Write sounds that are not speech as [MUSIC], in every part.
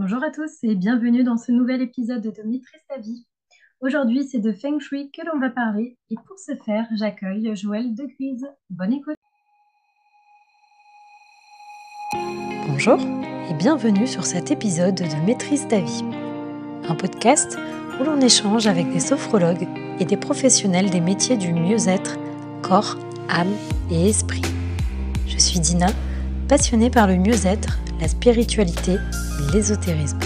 Bonjour à tous et bienvenue dans ce nouvel épisode de Maîtrise ta vie. Aujourd'hui, c'est de Feng Shui que l'on va parler et pour ce faire, j'accueille Joël de Grise. Bonne écoute. Bonjour et bienvenue sur cet épisode de Maîtrise ta vie, un podcast où l'on échange avec des sophrologues et des professionnels des métiers du mieux-être, corps, âme et esprit. Je suis Dina, passionnée par le mieux-être, la spiritualité et l'ésotérisme.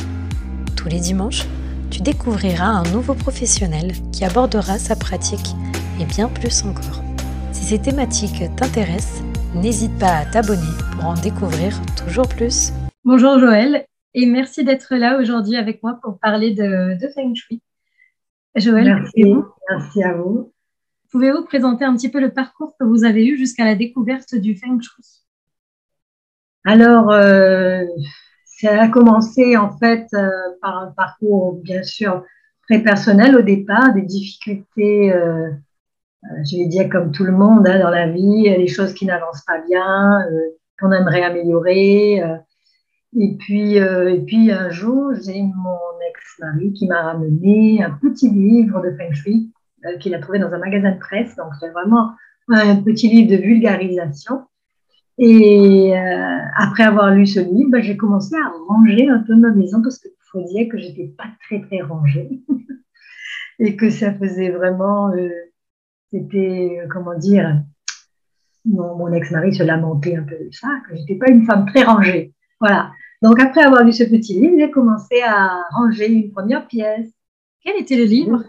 Tous les dimanches, tu découvriras un nouveau professionnel qui abordera sa pratique et bien plus encore. Si ces thématiques t'intéressent, n'hésite pas à t'abonner pour en découvrir toujours plus. Bonjour Joël et merci d'être là aujourd'hui avec moi pour parler de, Feng Shui. Joël, merci, merci à vous. Pouvez-vous présenter un petit peu le parcours que vous avez eu jusqu'à la découverte du Feng Shui? Alors, euh, ça a commencé en fait euh, par un parcours bien sûr très personnel au départ, des difficultés, euh, je vais dire comme tout le monde hein, dans la vie, des choses qui n'avancent pas bien, qu'on aimerait améliorer. et puis, et puis un jour, j'ai mon ex-mari qui m'a ramené un petit livre de Feng Shui qu'il a trouvé dans un magasin de presse. Donc, c'est vraiment un petit livre de vulgarisation. Et euh, après avoir lu ce livre, ben, j'ai commencé à ranger un peu ma maison parce qu'il faut dire que j'étais pas très très rangée [LAUGHS] et que ça faisait vraiment, euh, c'était euh, comment dire, mon, mon ex-mari se lamentait un peu de ça, que j'étais pas une femme très rangée. Voilà. Donc après avoir lu ce petit livre, j'ai commencé à ranger une première pièce. Quel était le livre?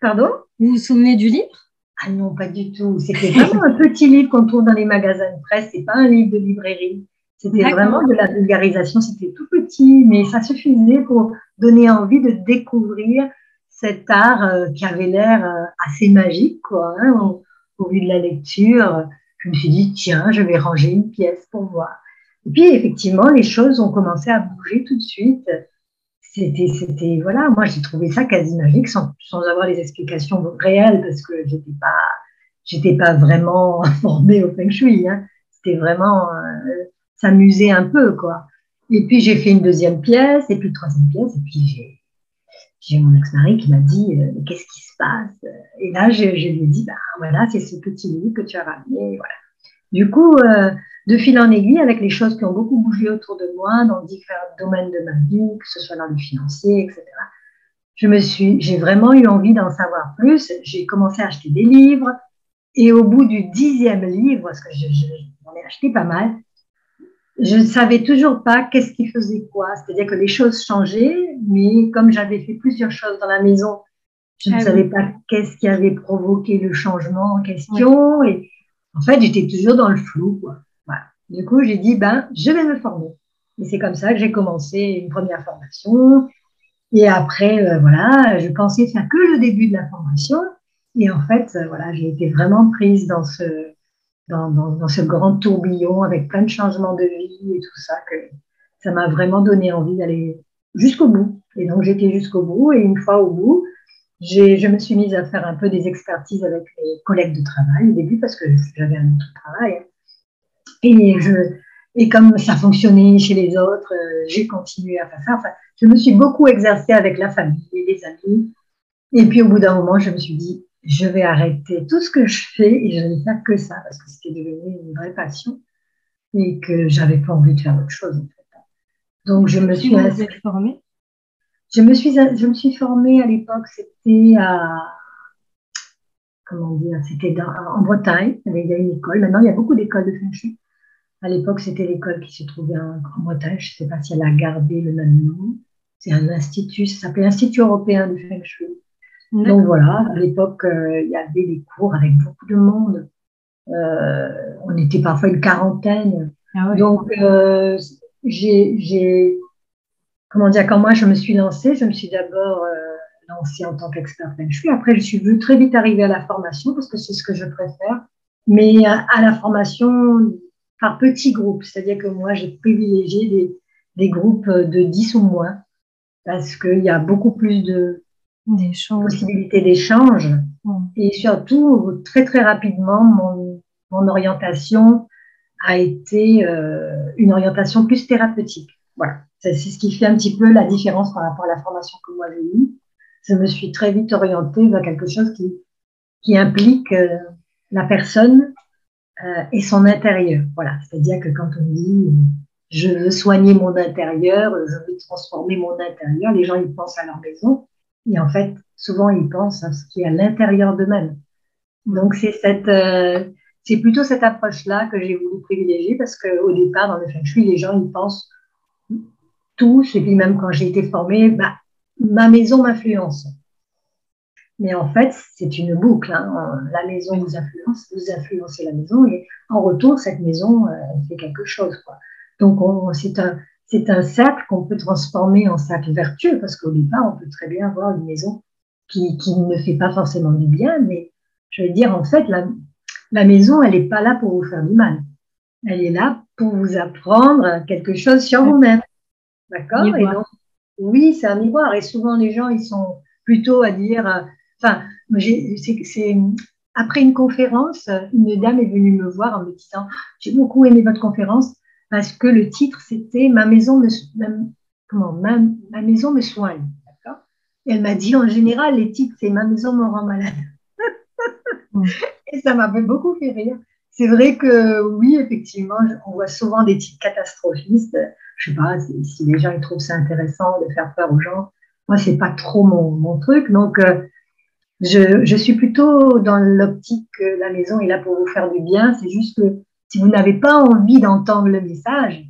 Pardon? Vous vous souvenez du livre? Ah non, pas du tout. C'était vraiment un petit livre qu'on trouve dans les magasins de presse. C'est pas un livre de librairie. C'était vraiment de la vulgarisation. C'était tout petit, mais ça suffisait pour donner envie de découvrir cet art euh, qui avait l'air euh, assez magique, quoi. Hein, au, au, vu de la lecture, je me suis dit tiens, je vais ranger une pièce pour voir. Et puis effectivement, les choses ont commencé à bouger tout de suite c'était, voilà, moi j'ai trouvé ça quasi magique sans, sans avoir les explications réelles parce que j'étais pas, j'étais pas vraiment [LAUGHS] formée au feng shui. Hein. C'était vraiment euh, s'amuser un peu, quoi. Et puis j'ai fait une deuxième pièce, et puis une troisième pièce, et puis j'ai, j'ai mon ex-mari qui m'a dit euh, qu'est-ce qui se passe? Et là, je, lui ai dit bah voilà, c'est ce petit livre que tu as ramené, voilà. Du coup, euh, de fil en aiguille, avec les choses qui ont beaucoup bougé autour de moi, dans différents domaines de ma vie, que ce soit dans le financier, etc., je me suis, j'ai vraiment eu envie d'en savoir plus. J'ai commencé à acheter des livres. Et au bout du dixième livre, parce que j'en ai acheté pas mal, je ne savais toujours pas qu'est-ce qui faisait quoi. C'est-à-dire que les choses changeaient, mais comme j'avais fait plusieurs choses dans la maison, je ne ah savais pas qu'est-ce qui avait provoqué le changement en question. Et en fait, j'étais toujours dans le flou. Quoi. Du coup, j'ai dit, ben, je vais me former. Et c'est comme ça que j'ai commencé une première formation. Et après, euh, voilà, je pensais faire que le début de la formation. Et en fait, euh, voilà, j'ai été vraiment prise dans ce, dans, dans, dans, ce grand tourbillon avec plein de changements de vie et tout ça, que ça m'a vraiment donné envie d'aller jusqu'au bout. Et donc, j'étais jusqu'au bout. Et une fois au bout, je me suis mise à faire un peu des expertises avec mes collègues de travail au début parce que j'avais un autre travail. Et, je, et comme ça fonctionnait chez les autres, euh, j'ai continué à faire ça. Enfin, je me suis beaucoup exercée avec la famille et les amis. Et puis au bout d'un moment, je me suis dit, je vais arrêter tout ce que je fais et je ne vais faire que ça parce que c'était devenu une vraie passion et que j'avais pas envie de faire autre chose. En fait. Donc je me suis formée? Je me suis je me suis formée à l'époque. C'était à comment dire C'était en Bretagne. Il y a une école. Maintenant, il y a beaucoup d'écoles de feng shui. À l'époque, c'était l'école qui se trouvait en, Bretagne. Je ne sais pas si elle a gardé le même nom. C'est un institut, ça s'appelait Institut européen de Feng Shui. Donc voilà, à l'époque, euh, il y avait des cours avec beaucoup de monde. Euh, on était parfois une quarantaine. Ah Donc, euh, j'ai, comment dire, quand moi je me suis lancée, je me suis d'abord lancée en tant qu'expert Feng Shui. Après, je suis venue très vite arriver à la formation parce que c'est ce que je préfère. Mais à la formation, par petits groupes. C'est-à-dire que moi, j'ai privilégié des, des, groupes de 10 ou moins parce qu'il y a beaucoup plus de possibilités d'échange. Et surtout, très, très rapidement, mon, mon orientation a été euh, une orientation plus thérapeutique. Voilà. C'est ce qui fait un petit peu la différence par rapport à la formation que moi j'ai eue. Je me suis très vite orientée vers quelque chose qui, implique euh, la personne euh, et son intérieur. Voilà, c'est-à-dire que quand on dit je veux soigner mon intérieur, je veux transformer mon intérieur, les gens ils pensent à leur maison et en fait souvent ils pensent à ce qui est à l'intérieur d'eux-mêmes. Donc c'est cette euh, c'est plutôt cette approche-là que j'ai voulu privilégier parce qu'au départ dans le feng shui les gens ils pensent tous et puis même quand j'ai été formée, bah, ma maison m'influence. Mais en fait, c'est une boucle. Hein. La maison vous influence, vous influencez la maison, et en retour, cette maison euh, fait quelque chose. Quoi. Donc, c'est un, un cercle qu'on peut transformer en cercle vertueux, parce qu'au départ, on peut très bien avoir une maison qui, qui, ne fait pas forcément du bien, mais je veux dire, en fait, la, la maison, elle n'est pas là pour vous faire du mal. Elle est là pour vous apprendre quelque chose sur vous-même. D'accord Et donc, oui, c'est un miroir. Et souvent, les gens, ils sont plutôt à dire, euh, Enfin, c'est après une conférence, une dame est venue me voir en me disant J'ai beaucoup aimé votre conférence parce que le titre c'était Ma maison me, comment, ma, maison me soigne. Et elle m'a dit En général, les titres c'est Ma maison me rend malade. [LAUGHS] Et ça m'a beaucoup fait rire. C'est vrai que oui, effectivement, on voit souvent des titres catastrophistes. Je sais pas si, les gens ils trouvent ça intéressant de faire peur aux gens. Moi, c'est pas trop mon, truc. Donc, euh, je, je suis plutôt dans l'optique que la maison est là pour vous faire du bien. C'est juste que si vous n'avez pas envie d'entendre le message,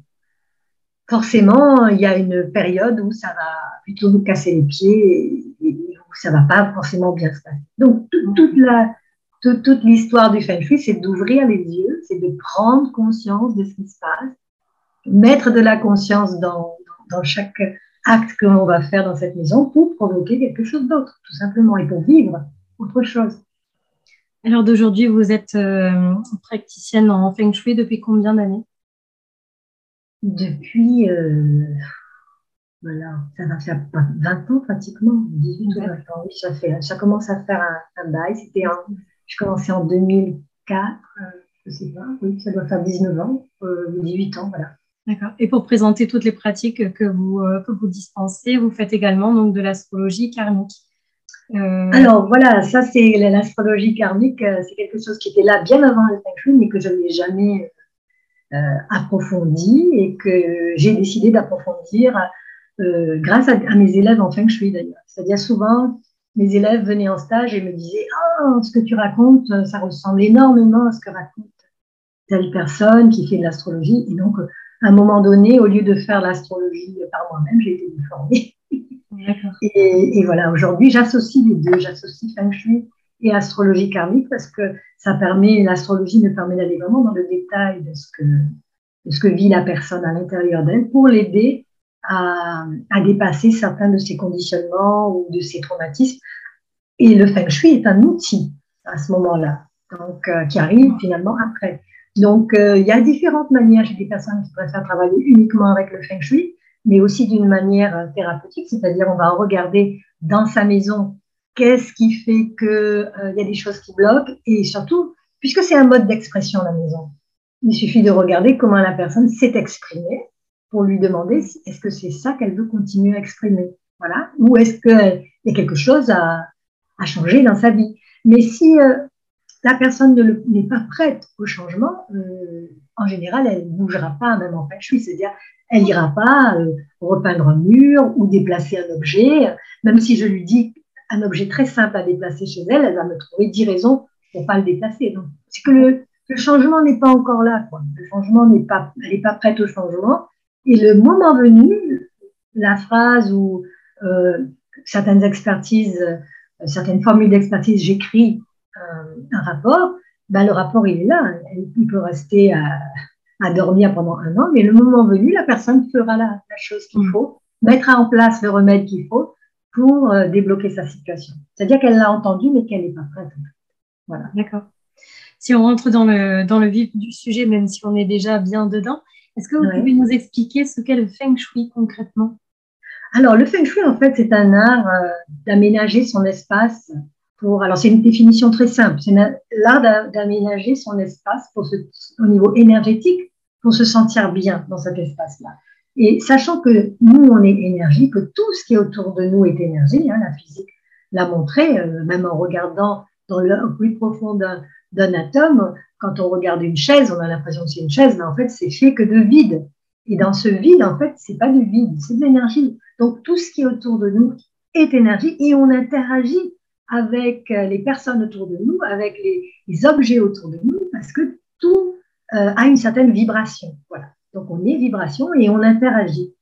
forcément, il y a une période où ça va plutôt vous casser les pieds et, où ça va pas forcément bien se passer. Donc, toute la, toute, l'histoire du Feng Shui, c'est d'ouvrir les yeux, c'est de prendre conscience de ce qui se passe, mettre de la conscience dans, dans chaque acte que l'on va faire dans cette maison pour provoquer quelque chose d'autre, tout simplement, et pour vivre autre chose. Alors d'aujourd'hui, vous êtes euh, praticienne en Feng Shui depuis combien d'années? Depuis, euh, voilà, ça va faire 20 ans pratiquement, 18 ou 20 ans, oui, ça, fait, ça commence à faire un, bail. C'était je commençais en 2004, euh, je ne sais pas, oui, ça doit faire 19 ans, 18 ans, voilà. D'accord. Et pour présenter toutes les pratiques que vous, euh, que vous dispensez, vous faites également donc de l'astrologie karmique. Euh, Alors voilà, ça c'est l'astrologie karmique, euh, c'est quelque chose qui était là bien avant le Feng Shui, mais que je n'ai jamais approfondi et que j'ai décidé d'approfondir grâce à, mes élèves en Feng Shui d'ailleurs. C'est-à-dire souvent, mes élèves venaient en stage et me disaient Ah, ce que tu racontes, ça ressemble énormément à ce que raconte telle personne qui fait de l'astrologie. Et donc, à un moment donné, au lieu de faire l'astrologie par moi-même, j'ai été formée. [LAUGHS] Et, et, voilà, aujourd'hui, j'associe les deux. J'associe Feng Shui et astrologie karmique parce que ça permet, l'astrologie me permet d'aller vraiment dans le détail de ce que, de ce que vit la personne à l'intérieur d'elle pour l'aider à, à, dépasser certains de ses conditionnements ou de ses traumatismes. Et le Feng Shui est un outil à ce moment-là, donc euh, qui arrive finalement après. Donc, euh, il y a différentes manières. J'ai des personnes qui préfèrent travailler uniquement avec le feng shui, mais aussi d'une manière euh, thérapeutique, c'est-à-dire on va regarder dans sa maison qu'est-ce qui fait qu'il y a des choses qui bloquent et surtout, puisque c'est un mode d'expression la maison, il suffit de regarder comment la personne s'est exprimée pour lui demander est-ce que c'est ça qu'elle veut continuer à exprimer, voilà, ou est-ce qu'il y a quelque chose à, à, changer dans sa vie. Mais si la personne n'est pas prête au changement, euh, en général, elle ne bougera pas, même en shui, c'est-à-dire elle n'ira pas euh, repeindre un mur ou déplacer un objet, même si je lui dis un objet très simple à déplacer chez elle, elle va me trouver dix raisons pour pas le déplacer. Donc, c'est que le, changement n'est pas encore là. Quoi. Le changement n'est pas, elle n'est pas prête au changement. Et le moment venu, la phrase ou euh, certaines expertises, certaines formules d'expertise, j'écris un, rapport, ben, le rapport, il est là. Il peut rester à, dormir pendant un an, mais le moment venu, la personne fera la, chose qu'il mm. faut, mettra en place le remède qu'il faut pour euh, débloquer sa situation. C'est-à-dire qu'elle l'a entendu, mais qu'elle n'est pas prête. Voilà. D'accord. Si on rentre dans le, dans le vif du sujet, même si on est déjà bien dedans, est-ce que vous pouvez nous expliquer ce qu'est le feng shui concrètement? Alors, le feng shui, en fait, c'est un art euh, d'aménager son espace alors c'est une définition très simple, c'est l'art d'aménager son espace pour au niveau énergétique pour se sentir bien dans cet espace-là. Et sachant que nous, on est énergie, que tout ce qui est autour de nous est énergie, hein, la physique l'a montré, euh, même en regardant dans le plus profond d'un atome, quand on regarde une chaise, on a l'impression que c'est une chaise, mais en fait, c'est fait que de vide. Et dans ce vide, en fait, c'est pas du vide, c'est de l'énergie. Donc, tout ce qui est autour de nous est énergie et on interagit avec euh, les personnes autour de nous, avec les, objets autour de nous, parce que tout euh, a une certaine vibration. Voilà. Donc, on est vibration et on interagit.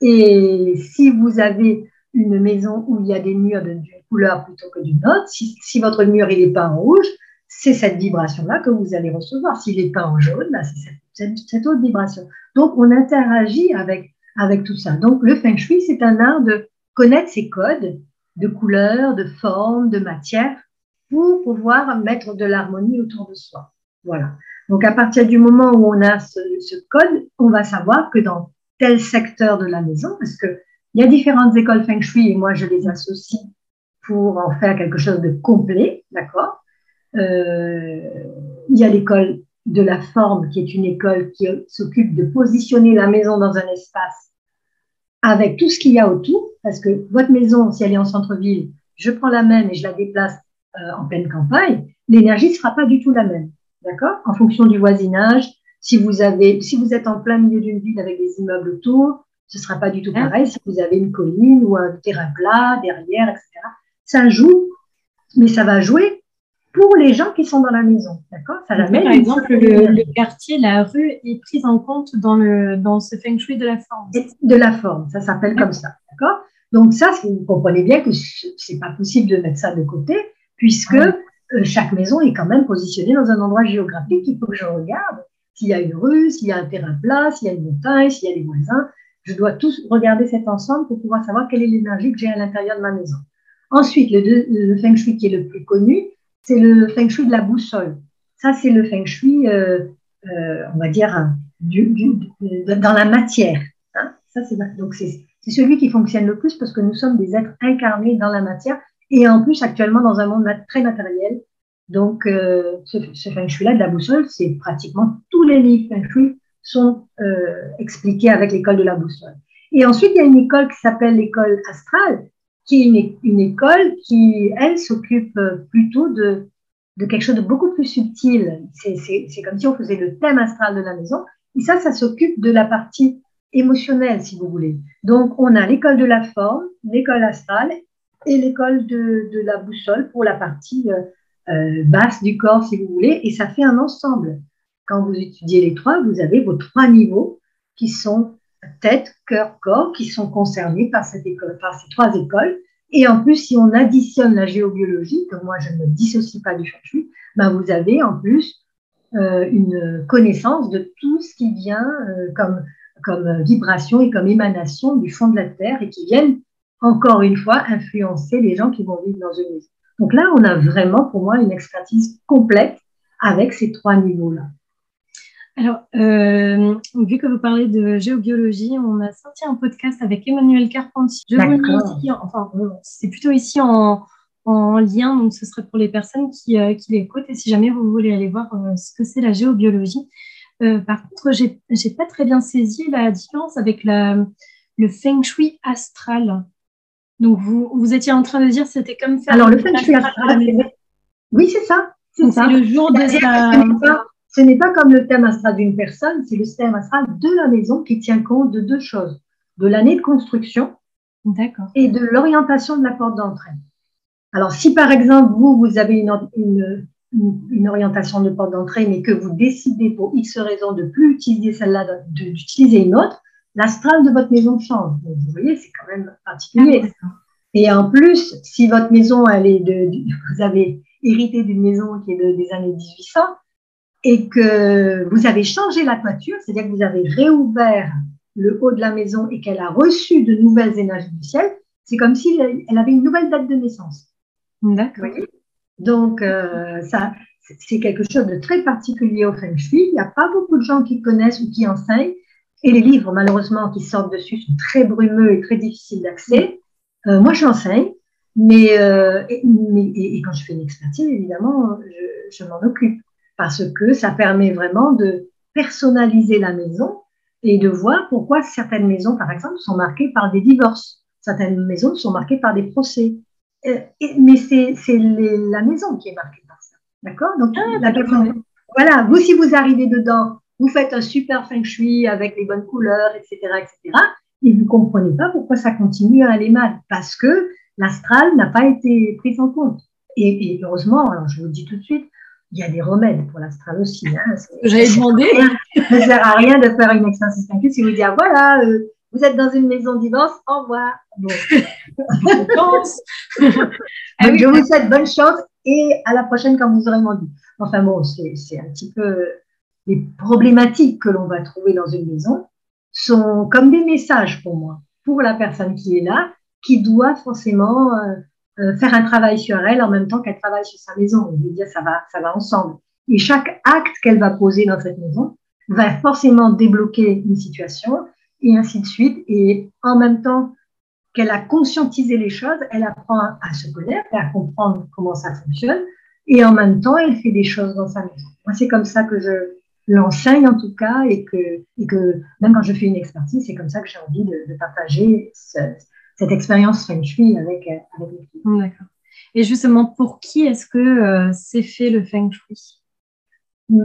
Et si vous avez une maison où il y a des murs d'une couleur plutôt que d'une autre, si, si, votre mur il est peint en rouge, c'est cette vibration-là que vous allez recevoir. S'il est peint en jaune, bah, c'est cette, autre vibration. Donc, on interagit avec, avec tout ça. Donc, le feng shui, c'est un art de connaître ces codes de couleurs, de formes, de matière pour pouvoir mettre de l'harmonie autour de soi. Voilà. Donc, à partir du moment où on a ce, ce code, on va savoir que dans tel secteur de la maison, parce que il y a différentes écoles feng shui et moi je les associe pour en faire quelque chose de complet, d'accord? Il y a l'école de la forme qui est une école qui s'occupe de positionner la maison dans un espace avec tout ce qu'il y a autour, parce que votre maison, si elle est en centre-ville, je prends la même et je la déplace euh, en pleine campagne, l'énergie ne sera pas du tout la même, d'accord? En fonction du voisinage, si vous avez, si vous êtes en plein milieu d'une ville avec des immeubles autour, ce sera pas du tout pareil. Si vous avez une colline ou un terrain plat derrière, etc. Ça joue, mais ça va jouer pour les gens qui sont dans la maison. D'accord? Ça Par exemple, le, quartier, la rue est prise en compte dans, le, dans ce feng shui de la forme. De la forme, ça s'appelle comme ça. D'accord? Donc, ça, vous comprenez bien que c'est pas possible de mettre ça de côté, puisque euh, chaque maison est quand même positionnée dans un endroit géographique. Il faut que je regarde s'il y a une rue, s'il y a un terrain plat, s'il y a une montagne, s'il y a des voisins. Je dois tous regarder cet ensemble pour pouvoir savoir quelle est l'énergie que j'ai à l'intérieur de ma maison. Ensuite, le, le, feng shui qui est le plus connu, c'est le feng shui de la boussole. Ça, c'est le feng shui, euh, euh, on va dire, du, du, dans la matière. Hein. Ça, c'est, donc, c'est, c'est celui qui fonctionne le plus parce que nous sommes des êtres incarnés dans la matière et en plus actuellement dans un monde très matériel. Donc, euh, ce, ce, feng shui-là de la boussole, c'est pratiquement tous les livres feng shui sont expliqués avec l'école de la boussole. Et ensuite, il y a une école qui s'appelle l'école astrale, qui est une, école qui, elle, s'occupe plutôt de, de quelque chose de beaucoup plus subtil. C'est comme si on faisait le thème astral de la maison. Et ça, ça s'occupe de la partie émotionnelle, si vous voulez. Donc, on a l'école de la forme, l'école astrale et l'école de, de, la boussole pour la partie euh, euh, basse du corps, si vous voulez. Et ça fait un ensemble. Quand vous étudiez les trois, vous avez vos trois niveaux qui sont tête, cœur, corps, qui sont concernés par, ces trois écoles. Et en plus, si on additionne la géobiologie, que moi je ne dissocie pas du feng ben vous avez en plus euh, une connaissance de tout ce qui vient euh, comme, comme vibration et comme émanation du fond de la Terre et qui viennent encore une fois influencer les gens qui vont vivre dans une maison. Donc là, on a vraiment pour moi une expertise complète avec ces trois niveaux-là. Alors, euh, vu que vous parlez de géobiologie, on a sorti un podcast avec Emmanuel Carpentier. Je vous ici, enfin, c'est plutôt ici en, en, lien, donc ce serait pour les personnes qui, euh, qui l'écoutent. Et si jamais vous voulez aller voir euh, ce que c'est la géobiologie. Euh, par contre, j'ai n'ai pas très bien saisi la différence avec la, le feng shui astral. Donc, vous, vous étiez en train de dire c'était comme faire. Alors, le feng shui astral, oui, c'est ça. C'est le jour de sa ce n'est pas comme le thème astral d'une personne, c'est le thème astral de la maison qui tient compte de deux choses, de l'année de construction et de l'orientation de la porte d'entrée. Alors, si par exemple, vous, vous avez une, une, une, orientation de porte d'entrée, mais que vous décidez pour X raison de plus utiliser celle-là, d'utiliser une autre, l'astral de votre maison change. Donc, vous voyez, c'est quand même particulier. Ah, et en plus, si votre maison, elle est de, vous avez hérité d'une maison qui est de, des années 1800, et que vous avez changé la toiture, c'est-à-dire que vous avez réouvert le haut de la maison et qu'elle a reçu de nouvelles énergies du ciel, c'est comme si elle avait une nouvelle date de naissance. D'accord. Donc, euh, ça, c'est quelque chose de très particulier au Feng Shui. Il n'y a pas beaucoup de gens qui connaissent ou qui enseignent. Et les livres, malheureusement, qui sortent dessus sont très brumeux et très difficiles d'accès. Euh, moi, j'enseigne, mais, euh, et, mais et, quand je fais une expertise, évidemment, je, je m'en occupe parce que ça permet vraiment de personnaliser la maison et de voir pourquoi certaines maisons, par exemple, sont marquées par des divorces. Certaines maisons sont marquées par des procès. Euh, mais c'est la maison qui est marquée par ça. D'accord? Donc, ah, la personne, voilà, vous, si vous arrivez dedans, vous faites un super feng shui avec les bonnes couleurs, etc., etc., et vous ne comprenez pas pourquoi ça continue à aller mal, parce que l'astral n'a pas été pris en compte. Et, heureusement, alors je vous le dis tout de suite, il y a des remèdes pour l'astral aussi. Hein, J'avais demandé. Ça ne sert à rien de faire une expérience si vous ah, voilà, euh, vous êtes dans une maison divorce, au revoir. Bon. [LAUGHS] Ah je vous souhaite bonne chance et à la prochaine quand vous aurez dit. Enfin bon, c'est un petit peu les problématiques que l'on va trouver dans une maison sont comme des messages pour moi, pour la personne qui est là, qui doit forcément euh, euh, faire un travail sur elle en même temps qu'elle travaille sur sa maison. Je veux dire, ça va, ça va ensemble. Et chaque acte qu'elle va poser dans cette maison va forcément débloquer une situation et ainsi de suite. Et en même temps qu'elle a conscientisé les choses, elle apprend à se connaître, à comprendre comment ça fonctionne. Et en même temps, elle fait des choses dans sa maison. Moi, c'est comme ça que je, l'enseigne en tout cas et que, et que même quand je fais une expertise, c'est comme ça que j'ai envie de, de partager cette expérience Feng Shui avec, avec les filles. D'accord. Et justement, pour qui est-ce que euh, c'est fait le Feng Shui?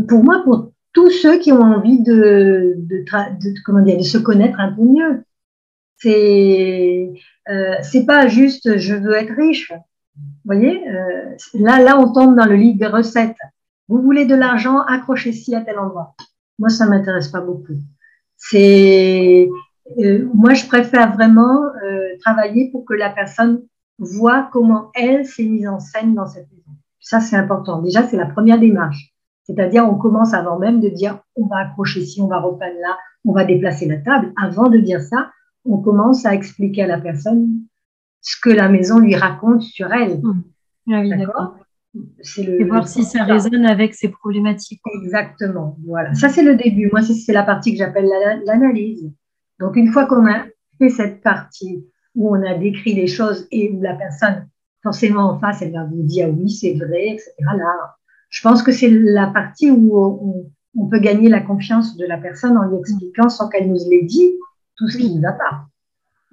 Pour moi, pour tous ceux qui ont envie de, de, comment dire, de se connaître un peu mieux. C'est euh, c'est pas juste je veux être riche. Vous voyez, euh, là, là, on tombe dans le livre des recettes. Vous voulez de l'argent, accrochez-y à tel endroit. Moi, ça m'intéresse pas beaucoup. C'est, euh, moi, je préfère vraiment euh, travailler pour que la personne voit comment elle s'est mise en scène dans cette maison. Ça, c'est important. Déjà, c'est la première démarche. C'est-à-dire, on commence avant même de dire, on va accrocher ici, on va repeindre là, on va déplacer la table. Avant de dire ça, on commence à expliquer à la personne ce que la maison lui raconte sur elle. Mmh. Ah oui, d'accord et voir si ça résonne avec ces problématiques. Exactement, voilà. Ça, c'est le début. Moi, c'est la partie que j'appelle l'analyse. Donc, une fois qu'on a cette partie où on a décrit les choses et où la personne, forcément en face, elle va vous dire oui, c'est vrai, etc. Là, je pense que c'est la partie où on, peut gagner la confiance de la personne en lui expliquant sans qu'elle nous l'ait dit tout ce qui ne va pas.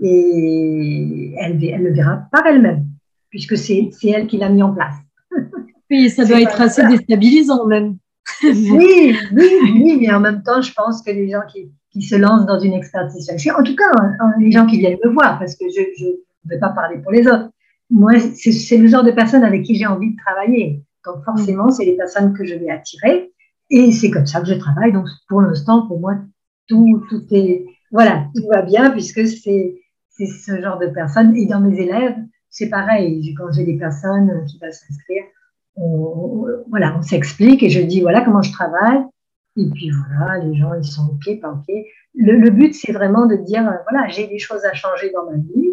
Et elle, elle le verra par elle-même, puisque c'est elle qui l'a mis en place. Oui, ça doit être assez déstabilisant même. Oui, [LAUGHS] oui, oui, mais en même temps, je pense que les gens qui, qui se lancent dans une expertise en tout cas, hein, les gens qui viennent me voir, parce que je ne vais pas parler pour les autres. Moi, c'est le genre de personnes avec qui j'ai envie de travailler. Donc, forcément, c'est les personnes que je vais attirer. Et c'est comme ça que je travaille. Donc, pour l'instant, pour moi, tout, tout est, voilà, tout va bien puisque c'est ce genre de personnes. Et dans mes élèves, c'est pareil. Quand j'ai des personnes qui veulent s'inscrire, on, voilà, on s'explique et je dis voilà comment je travaille. Et puis voilà, les gens, ils sont OK, pas OK. Le, but, c'est vraiment de dire voilà, j'ai des choses à changer dans ma vie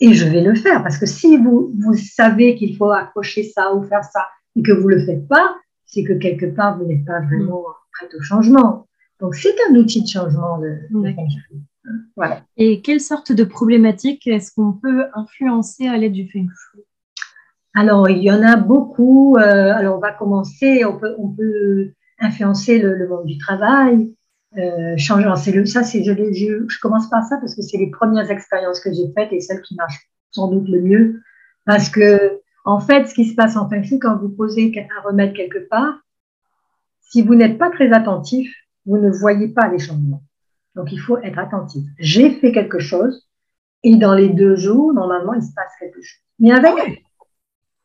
et je vais le faire. Parce que si vous, vous savez qu'il faut accrocher ça ou faire ça et que vous ne le faites pas, c'est que quelque part, vous n'êtes pas vraiment prêt au changement. Donc, c'est un outil de changement. Le, voilà. Et quelle sorte de problématiques est-ce qu'on peut influencer à l'aide du Feng Shui? Alors, il y en a beaucoup. Euh, alors, on va commencer, on peut, on peut influencer le, monde du travail, euh, changer. Le, ça, c'est, je, je, je, commence par ça parce que c'est les premières expériences que j'ai faites et celles qui marchent sans doute le mieux. Parce que, en fait, ce qui se passe en fin de quand vous posez un remède quelque part, si vous n'êtes pas très attentif, vous ne voyez pas les changements. Donc, il faut être attentif. J'ai fait quelque chose et dans les deux jours, normalement, il se passe quelque chose. Mais avec,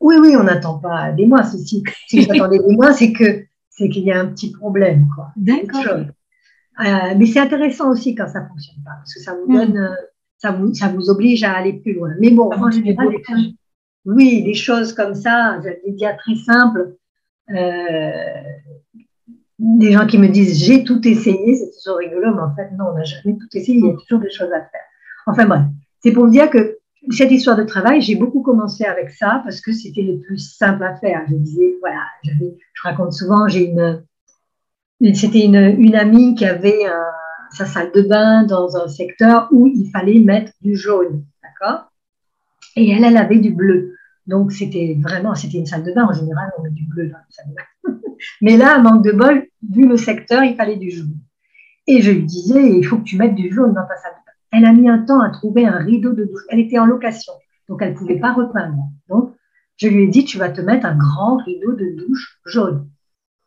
oui, oui, on n'attend pas des mois. Si, si vous attendez des mois, c'est que c'est qu'il y a un petit problème, quoi. D'accord. Euh, mais c'est intéressant aussi quand ça fonctionne pas, parce que ça vous donne, euh, ça vous, ça vous oblige à aller plus loin. Mais bon, en général, oui, des choses comme ça, j'allais dire très simples. Euh, des gens qui me disent j'ai tout essayé, c'est toujours rigolo, mais en fait non, on n'a jamais tout essayé, il y a toujours des choses à faire. Enfin bref, c'est pour vous dire que cette histoire de travail, j'ai beaucoup commencé avec ça parce que c'était le plus simple à faire. Je disais, voilà, je raconte souvent, j'ai une, c'était une, amie qui avait sa salle de bain dans un secteur où il fallait mettre du jaune, d'accord? Et elle, elle avait du bleu. Donc, c'était vraiment, c'était une salle de bain. En général, on met du bleu dans la salle de bain. [LAUGHS] Mais là, manque de bol, vu le secteur, il fallait du jaune. Et je lui disais, il faut que tu mettes du jaune dans ta salle de bain. Elle a mis un temps à trouver un rideau de douche. Elle était en location, donc elle ne pouvait pas repeindre. Donc, je lui ai dit, tu vas te mettre un grand rideau de douche jaune.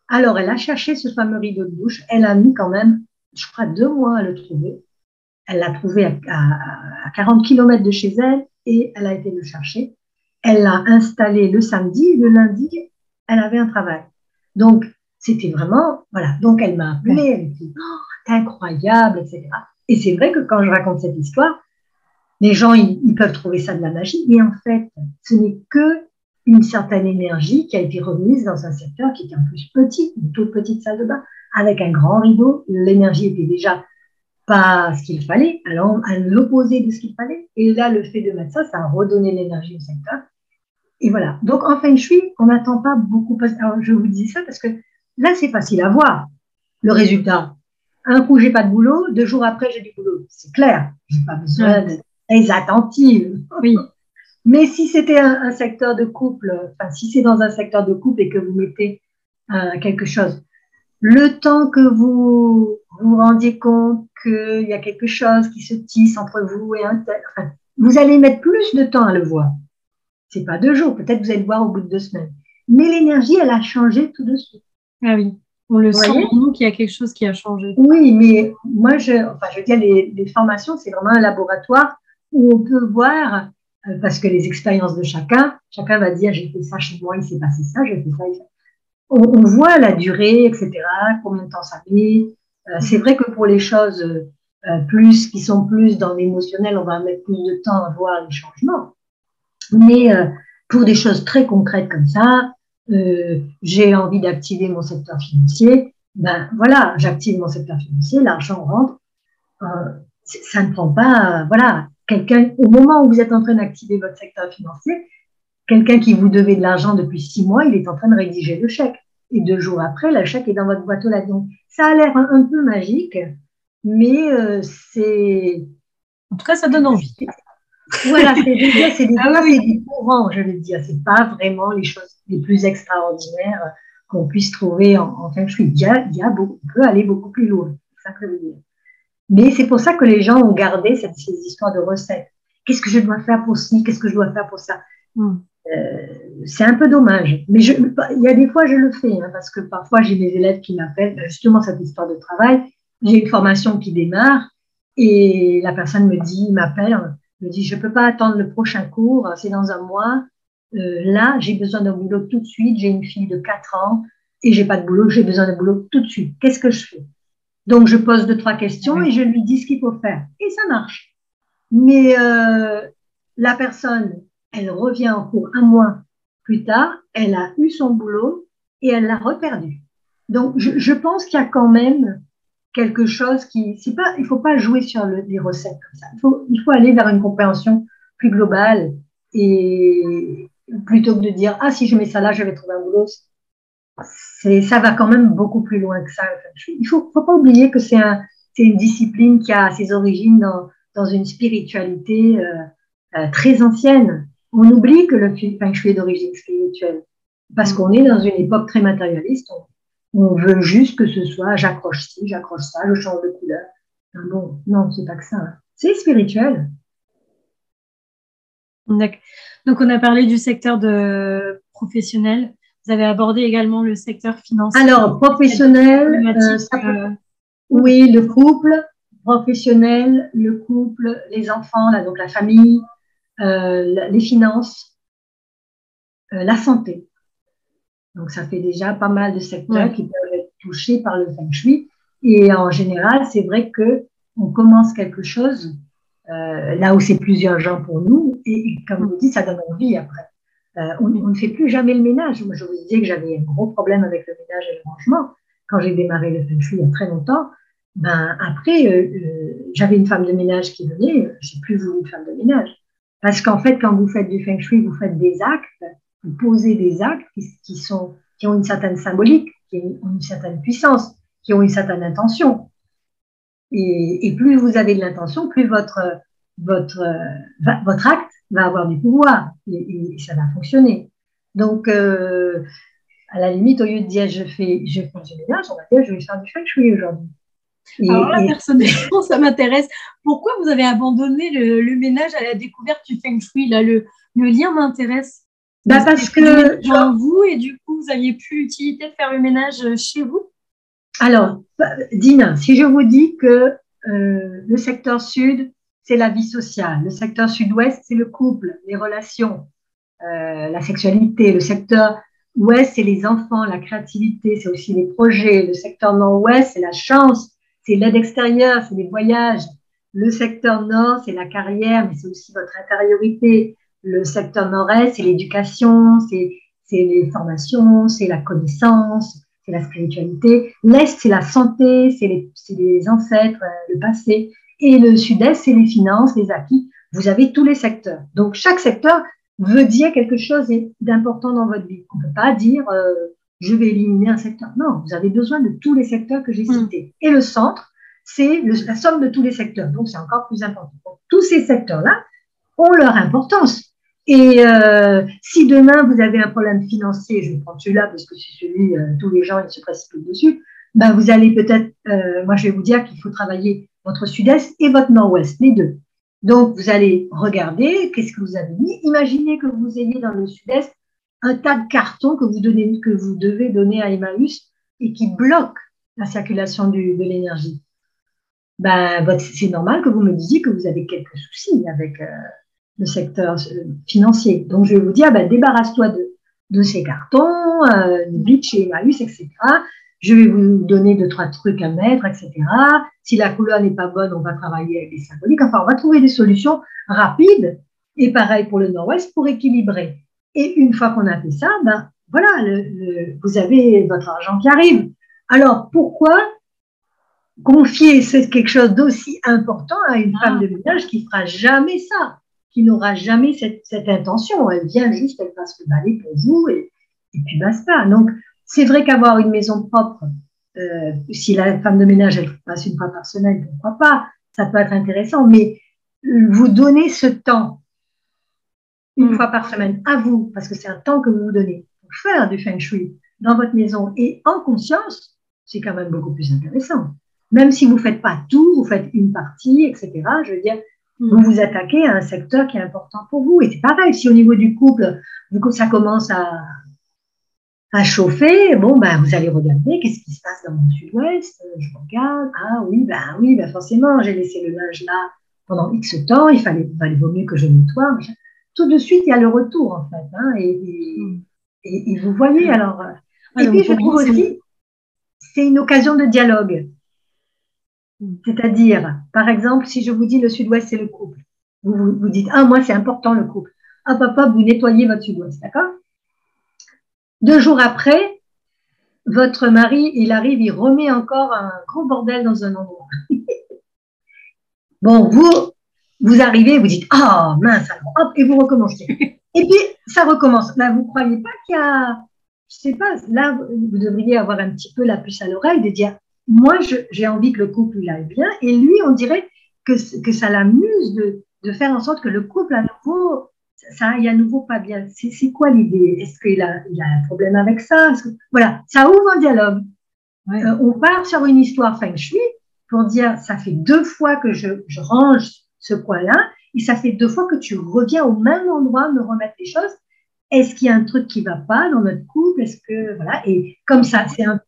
Alors, elle a cherché ce fameux rideau de douche. Elle a mis quand même, je crois, deux mois à le trouver. Elle l'a trouvé à, à, 40 km de chez elle et elle a été le chercher. Elle l'a installé le samedi. Le lundi, elle avait un travail. Donc, c'était vraiment, voilà. Donc, elle m'a appelé. Elle dit, oh, incroyable, etc. Et c'est vrai que quand je raconte cette histoire, les gens, ils, peuvent trouver ça de la magie, mais en fait, ce n'est que une certaine énergie qui a été remise dans un secteur qui était en plus petit, une toute petite salle de bain, avec un grand rideau. L'énergie était déjà pas ce qu'il fallait, à l'opposé de ce qu'il fallait. Et là, le fait de mettre ça, ça a redonné l'énergie au secteur. Et voilà. Donc, en Feng Shui, on n'attend pas beaucoup. Alors, je vous dis ça parce que là, c'est facile à voir. Le résultat, un coup, j'ai pas de boulot, deux jours après, j'ai du boulot. C'est clair. J'ai pas besoin d'être très attentive. Oui. [LAUGHS] Mais si c'était un, secteur de couple, enfin, si c'est dans un secteur de couple et que vous mettez euh, quelque chose, le temps que vous vous rendiez compte qu'il y a quelque chose qui se tisse entre vous et un tel, enfin, vous allez mettre plus de temps à le voir. C'est pas deux jours, peut-être vous allez le voir au bout de deux semaines. Mais l'énergie, elle a changé tout de suite. Ah oui. On le sent pour nous qu'il y a quelque chose qui a changé. Oui, mais moi, je, enfin, je veux dire, les, les formations, c'est vraiment un laboratoire où on peut voir, euh, parce que les expériences de chacun, chacun va dire, j'ai fait ça chez moi, il s'est passé ça, j'ai fait ça. On, on, voit la durée, etc., combien de temps ça met. Euh, c'est vrai que pour les choses euh, plus qui sont plus dans l'émotionnel, on va mettre plus de temps à voir les changements. Mais pour des choses très concrètes comme ça, euh, j'ai envie d'activer mon secteur financier, ben voilà, j'active mon secteur financier, l'argent rentre. Euh, ça ne prend pas, voilà, quelqu'un, au moment où vous êtes en train d'activer votre secteur financier, quelqu'un qui vous devait de l'argent depuis six mois, il est en train de rédiger le chèque. Et deux jours après, le chèque est dans votre boîte aux lettres. Donc, ça a l'air un, peu magique, mais euh, c'est. En tout cas, ça donne envie. Voilà, c'est déjà, c'est ah du courant, je veux dire. C'est pas vraiment les choses les plus extraordinaires qu'on puisse trouver en, en feng shui. Il, y a, il, y a beaucoup, on peut aller beaucoup plus loin. C'est ça que je veux dire. Mais c'est pour ça que les gens ont gardé cette, ces histoires de recettes. Qu'est-ce que je dois faire pour ci? Qu'est-ce que je dois faire pour ça? Hmm. euh, C'est un peu dommage. Mais je, il y a des fois, je le fais, hein, parce que parfois, j'ai des élèves qui m'appellent, justement, cette histoire de travail. J'ai une formation qui démarre et la personne me dit, m'appelle, me dit, je ne peux pas attendre le prochain cours, c'est dans un mois. Euh, là, j'ai besoin d'un boulot tout de suite, j'ai une fille de 4 ans et j'ai pas de boulot, j'ai besoin d'un boulot tout de suite. Qu'est-ce que je fais? Donc, je pose deux, trois questions et je lui dis ce qu'il faut faire. Et ça marche. Mais euh, la personne, elle revient en cours un mois plus tard, elle a eu son boulot et elle l'a reperdu. Donc, je, je pense qu'il y a quand même quelque chose qui, c'est pas, il faut pas jouer sur le, les recettes comme ça. Il faut, il faut aller vers une compréhension plus globale et, plutôt que de dire ah si je mets ça là je vais trouver un boulot. C'est ça va quand même beaucoup plus loin que ça. Il faut faut pas oublier que c'est un c'est une discipline qui a ses origines dans dans une spiritualité euh, euh, très ancienne. On oublie que le feng shui est d'origine spirituelle. Parce qu'on est dans une époque très matérialiste on, on veut juste que ce soit j'accroche ci j'accroche ça je change de couleur ah bon non c'est pas que ça hein. c'est spirituel donc, on a parlé du secteur de professionnel. Vous avez abordé également le secteur financier. Alors, professionnel, euh, euh, oui, le couple, professionnel, le couple, les enfants, là, donc la famille, euh, les finances, la santé. Donc, ça fait déjà pas mal de secteurs qui peuvent être touchés par le feng shui. Et en général, c'est vrai que on commence quelque chose euh, là où c'est plus urgent pour nous. Et, comme vous dites, ça donne envie après. Euh, on, on, ne fait plus jamais le ménage. Moi, je vous disais que j'avais un gros problème avec le ménage et le rangement quand j'ai démarré le feng shui il y a très longtemps. Ben après, euh j'avais une femme de ménage qui venait. J'ai plus voulu une femme de ménage parce qu'en fait, quand vous faites du feng shui, vous faites des actes, posez des actes qui, qui sont qui ont une certaine symbolique, qui ont une certaine puissance, qui ont une certaine intention. Et, et, plus vous avez de l'intention, plus votre, votre, votre acte va avoir du pouvoir et, et ça va fonctionner. Donc, euh, à la limite, au lieu de dire je fais, je fais du ménage, on va dire je vais faire du feng shui aujourd'hui. Alors là, personnellement, ça m'intéresse. Pourquoi vous avez abandonné le, ménage à la découverte du Feng Shui? Là, le, lien m'intéresse. Bah parce que dans vous et du coup, vous aviez plus l'utilité de faire le ménage chez vous? Alors, bah, Dina, si je vous dis que euh, le secteur sud, c'est la vie sociale, le secteur sud-ouest, c'est le couple, les relations, euh, la sexualité, le secteur ouest, c'est les enfants, la créativité, c'est aussi les projets, le secteur nord-ouest, c'est la chance, c'est l'aide extérieure, c'est les voyages. Le secteur nord, c'est la carrière, mais c'est aussi votre intériorité. Le secteur nord-est, c'est l'éducation, c'est les formations, c'est la connaissance, c'est la spiritualité. L'est, c'est la santé, c'est les, les, ancêtres, euh, le passé. Et le sud-est, c'est les finances, les acquis. Vous avez tous les secteurs. Donc, chaque secteur veut dire quelque chose d'important dans votre vie. On ne peut pas dire euh, je vais éliminer un secteur. Non, vous avez besoin de tous les secteurs que j'ai hmm. cités. Et le centre, c'est la somme de tous les secteurs. Donc, c'est encore plus important. tous ces secteurs-là ont leur importance. Et euh, si demain, vous avez un problème financier, je prendre celui-là parce que c'est celui, euh, tous les gens, ils se précipitent dessus, ben, vous allez peut-être, euh, moi, je vais vous dire qu'il faut travailler votre sud-est et votre nord-ouest, les deux. Donc, vous allez regarder qu'est-ce que vous avez mis? Imaginez que vous ayez dans le sud-est un tas de cartons que vous, donnez, que vous devez donner à Emmaüs et qui bloquent la circulation de l'énergie. Ben, c'est normal que vous me disiez que vous avez quelques soucis avec euh, le secteur euh, financier. Donc, je vais vous dire, ben, débarrasse-toi de, de, ces cartons, euh, chez Emmaüs, etc. Je vais vous donner deux, trois trucs à mettre, etc. Si la couleur n'est pas bonne, on va travailler avec les symboliques. Enfin, on va trouver des solutions rapides. Et pareil pour le Nord-Ouest pour équilibrer. Et une fois qu'on a fait ça, ben voilà, le, vous avez votre argent qui arrive. Alors pourquoi confier quelque chose d'aussi important à une femme de ménage qui fera jamais ça, qui n'aura jamais cette, cette, intention Elle vient juste, elle passe le balai pour vous et, et puis basta. Donc c'est vrai qu'avoir une maison propre, euh, si la femme de ménage elle passe une fois par semaine, pourquoi pas? Ça peut être intéressant, mais vous donnez ce temps une mm. fois par semaine à vous, parce que c'est un temps que vous vous donnez pour faire du feng shui dans votre maison et en conscience, c'est quand même beaucoup plus intéressant. Même si vous ne faites pas tout, vous faites une partie, etc. Je veux dire. Vous vous attaquez à un secteur qui est important pour vous. Et c'est pareil, si au niveau du couple, du coup, ça commence à, à chauffer, bon, ben, vous allez regarder qu'est-ce qui se passe dans mon sud-ouest. Je regarde, ah oui, ben oui, ben forcément, j'ai laissé le linge là pendant X temps, il fallait, il vaut mieux que je nettoie tout de suite, il y a le retour, en fait. Hein, et, et, vous voyez, alors. Euh, ah, et puis, je trouve aussi, c'est une occasion de dialogue. C'est-à-dire, par exemple, si je vous dis le sud-ouest, c'est le couple, vous, vous, dites, ah, moi, c'est important le couple. Ah, papa, vous nettoyez votre sud-ouest, d'accord? Deux jours après, votre mari, il arrive, il remet encore un gros bordel dans un endroit. [LAUGHS] bon, vous, vous arrivez, vous dites Ah, mince, hop, et vous recommencez. et puis, ça recommence. Là, vous ne croyez pas qu'il y a. Je sais pas, là, vous devriez avoir un petit peu la puce à l'oreille de dire Moi, j'ai envie que le couple il aille bien. Et lui, on dirait que, que ça l'amuse de, de, faire en sorte que le couple, à nouveau, ça aille à nouveau pas bien. C'est quoi l'idée? Est-ce qu'il a, il a un problème avec ça? Voilà, ça ouvre un dialogue. Euh, on part sur une histoire feng shui pour dire ça fait deux fois que je, je range ce coin-là. Et ça fait deux fois que tu reviens au même endroit me remettre les choses. Est-ce qu'il y a un truc qui va pas dans notre couple? Est-ce que voilà Et comme ça, c'est un,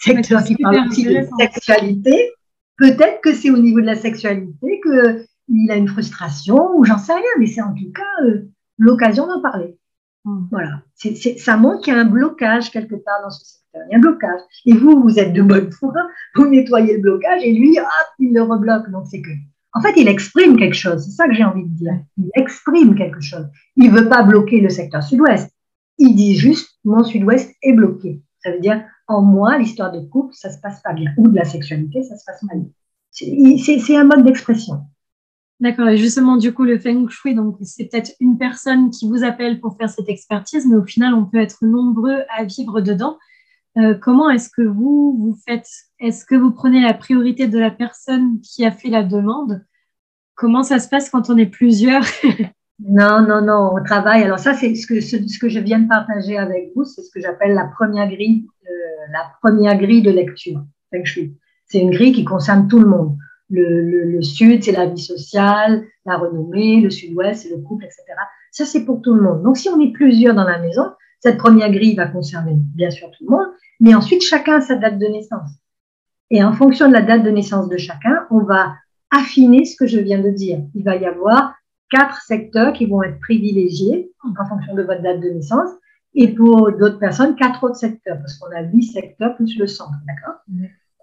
secteur qui parle aussi de sexualité. Peut-être que c'est au niveau de la sexualité que il a une frustration ou j'en sais rien, mais c'est en tout cas euh, l'occasion d'en parler. Hmm. Voilà, c'est, ça montre qu'il y a un blocage quelque part dans ce secteur. Il y a un blocage. Et vous, vous êtes de bonne foi, [LAUGHS] vous nettoyez le blocage et lui, hop, il le rebloque. Donc c'est que en fait, il exprime quelque chose. C'est ça que j'ai envie de dire. Il exprime quelque chose. Il ne veut pas bloquer le secteur sud-ouest. Il dit juste, mon sud-ouest est bloqué. Ça veut dire, en moi, l'histoire de couple, ça se passe pas bien. Ou de la sexualité, ça se passe mal. C'est un mode d'expression. D'accord. Et justement, du coup, le feng shui, donc c'est peut-être une personne qui vous appelle pour faire cette expertise, mais au final, on peut être nombreux à vivre dedans. Euh, comment est-ce que vous, vous faites? Est-ce que vous prenez la priorité de la personne qui a fait la demande Comment ça se passe quand on est plusieurs [LAUGHS] Non, non, non, on travaille. Alors ça, c'est ce que, ce, que je viens de partager avec vous, c'est ce que j'appelle la première grille, euh, la première grille de lecture. C'est une grille qui concerne tout le monde. Le, sud, c'est la vie sociale, la renommée, le sud-ouest, c'est le couple, etc. Ça, c'est pour tout le monde. Donc, si on est plusieurs dans la maison, cette première grille va concerner bien sûr tout le monde, mais ensuite, chacun a sa date de naissance. Et en fonction de la date de naissance de chacun, on va affiner ce que je viens de dire. Il va y avoir quatre secteurs qui vont être privilégiés en fonction de votre date de naissance et pour d'autres personnes, quatre autres secteurs, parce qu'on a huit secteurs plus le centre, d'accord?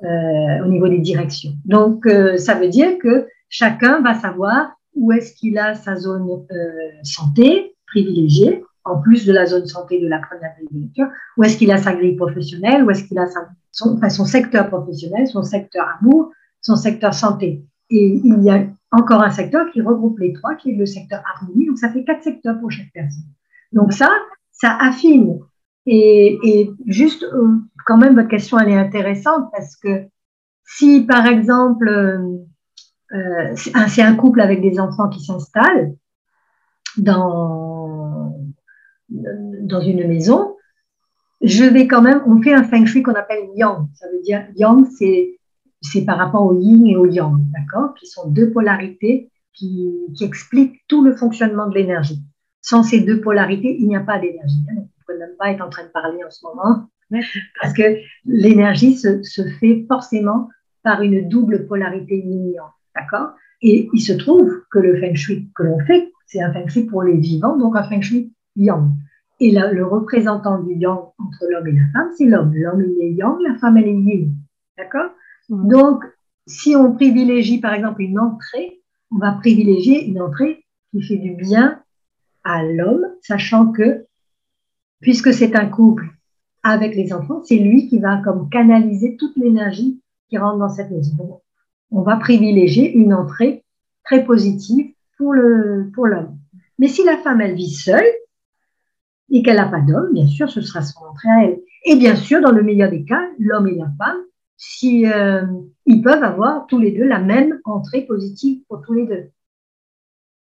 Euh, Au niveau des directions. Donc, euh, ça veut dire que chacun va savoir où est-ce qu'il a sa zone euh, santé privilégiée, en plus de la zone santé de la première grille où est-ce qu'il a sa grille professionnelle, où est-ce qu'il a son, enfin, son secteur professionnel, son secteur amour, son secteur santé? Et il y a encore un secteur qui regroupe les trois, qui est le secteur harmonie. Donc, ça fait quatre secteurs pour chaque personne. Donc, ça, ça affine. Et, juste, euh, quand même, votre question, elle est intéressante parce que si, par exemple, euh, euh, c'est un couple avec des enfants qui s'installent dans, dans une maison, je vais quand même, on fait un feng shui qu'on appelle yang. Ça veut dire, yang, c'est, c'est par rapport au yin et au yang, d'accord Qui sont deux polarités qui, expliquent tout le fonctionnement de l'énergie. Sans ces deux polarités, il n'y a pas d'énergie. Hein. Vous ne pouvez même pas être en train de parler en ce moment. Parce que l'énergie se, fait forcément par une double polarité yin D'accord Et il se trouve que le feng shui que l'on fait, c'est un feng shui pour les vivants, donc un feng shui yang. Et le représentant du yang entre l'homme et la femme, c'est l'homme. L'homme, est yang, la femme, elle est yin. D'accord Donc, si on privilégie, par exemple, une entrée, on va privilégier une entrée qui fait du bien à l'homme, sachant que, puisque c'est un couple avec les enfants, c'est lui qui va comme canaliser toute l'énergie qui rentre dans cette maison. on va privilégier une entrée très positive pour le pour l'homme. Mais si la femme elle vit seule et qu'elle n'a pas d'homme, bien sûr, ce sera son entrée à elle. Et bien sûr, dans le meilleur des cas, l'homme et la femme, si euh, ils peuvent avoir tous les deux la même entrée positive pour tous les deux.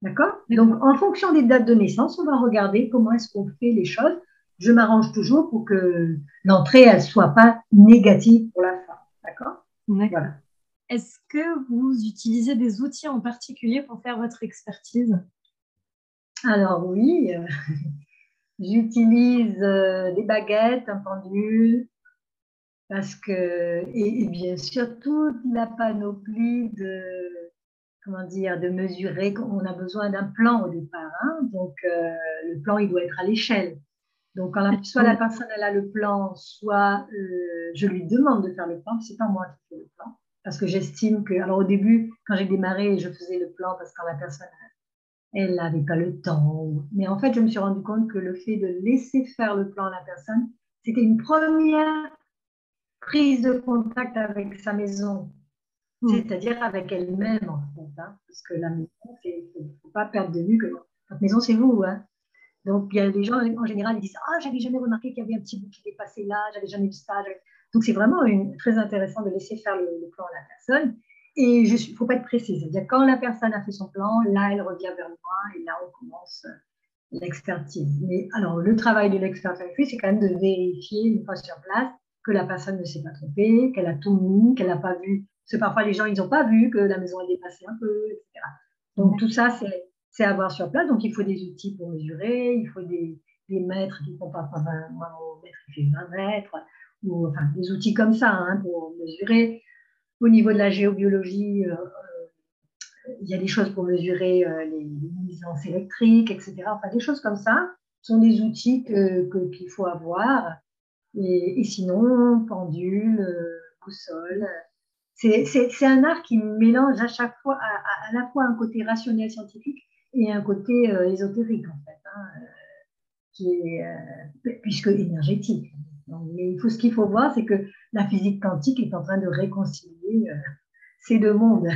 D'accord? Donc, en fonction des dates de naissance, on va regarder comment est-ce qu'on fait les choses. Je m'arrange toujours pour que l'entrée, elle soit pas négative pour la femme. D'accord Voilà. Est-ce que vous utilisez des outils en particulier pour faire votre expertise? Alors oui, euh, [LAUGHS] j'utilise euh, des baguettes, un pendule, parce que, et bien sûr, toute la panoplie de, comment dire, de mesurer. On a besoin d'un plan au départ. Hein. donc, euh, le plan, il doit être à l'échelle. Donc, quand la, soit la personne elle a le plan, soit euh, je lui demande de faire le plan. C'est pas moi qui fais le plan, parce que j'estime que. Alors, au début, quand j'ai démarré, je faisais le plan parce que quand la personne elle n'avait pas le temps. Mais en fait, je me suis rendu compte que le fait de laisser faire le plan à la personne, c'était une première prise de contact avec sa maison. Mm. c'est-à-dire avec elle-même en fait, hein, parce que la maison, il ne faut pas perdre de vue que votre maison c'est vous. Hein. Donc il y a des gens en général ils disent ah j'avais jamais remarqué qu'il y avait un petit bout qui était passé là, j'avais jamais vu ça. Donc c'est vraiment une, très intéressant de laisser faire le, plan à la personne. Et il ne faut pas être précis, c'est-à-dire quand la personne a fait son plan, là elle revient vers moi et là on commence euh, l'expertise. Mais alors le travail de l'expert c'est quand même de vérifier une fois sur place que la personne ne s'est pas trompée, qu'elle a tout mis, qu'elle n'a pas vu parce que parfois, les gens, ils n'ont pas vu que la maison est dépassée un peu, etc. Donc, tout ça, c'est à voir sur place. Donc, il faut des outils pour mesurer, il faut des, des mètres qui ne font pas 20 mètres, il fait 20 mètres, ou enfin, des outils comme ça hein, pour mesurer. Au niveau de la géobiologie, euh, euh, il y a des choses pour mesurer euh, les, nuisances électriques, etc. Enfin, des choses comme ça sont des outils qu'il faut avoir. Et, et sinon, pendule, boussole, c'est un art qui mélange à chaque fois à, la fois un côté rationnel scientifique et un côté euh, ésotérique en fait, hein, euh, qui est, euh, puisque énergétique. mais il faut, ce qu'il faut voir, c'est que la physique quantique est en train de réconcilier ces deux mondes,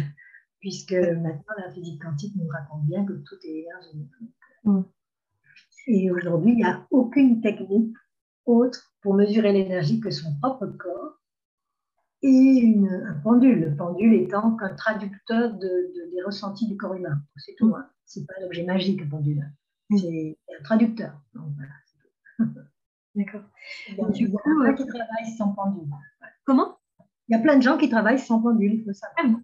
puisque maintenant la physique quantique nous raconte bien que tout est énergie. Mm. Et aujourd'hui, il n'y a aucune technique autre pour mesurer l'énergie que son propre corps et une, un pendule. Le pendule étant qu'un traducteur de, des ressentis du corps humain. C'est tout. Hein. C'est pas l'objet magique, le pendule. C'est un traducteur. D'accord. Du coup, qui travaille sans pendule. Comment? Il y a plein de gens qui travaillent sans pendule, il faut savoir.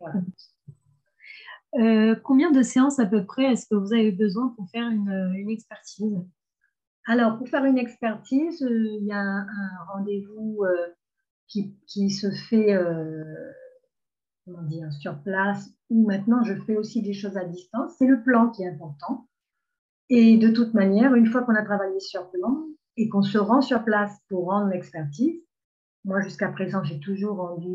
Voilà. Euh, combien de séances à peu près est-ce que vous avez besoin pour faire une, expertise? Alors, pour faire une expertise, euh, il y a un, rendez-vous euh, qui, se fait comment dire, sur place ou maintenant je fais aussi des choses à distance. C'est le plan qui est important. Et de toute manière, une fois qu'on a travaillé sur plan et qu'on se rend sur place pour rendre l'expertise, moi jusqu'à présent, j'ai toujours rendu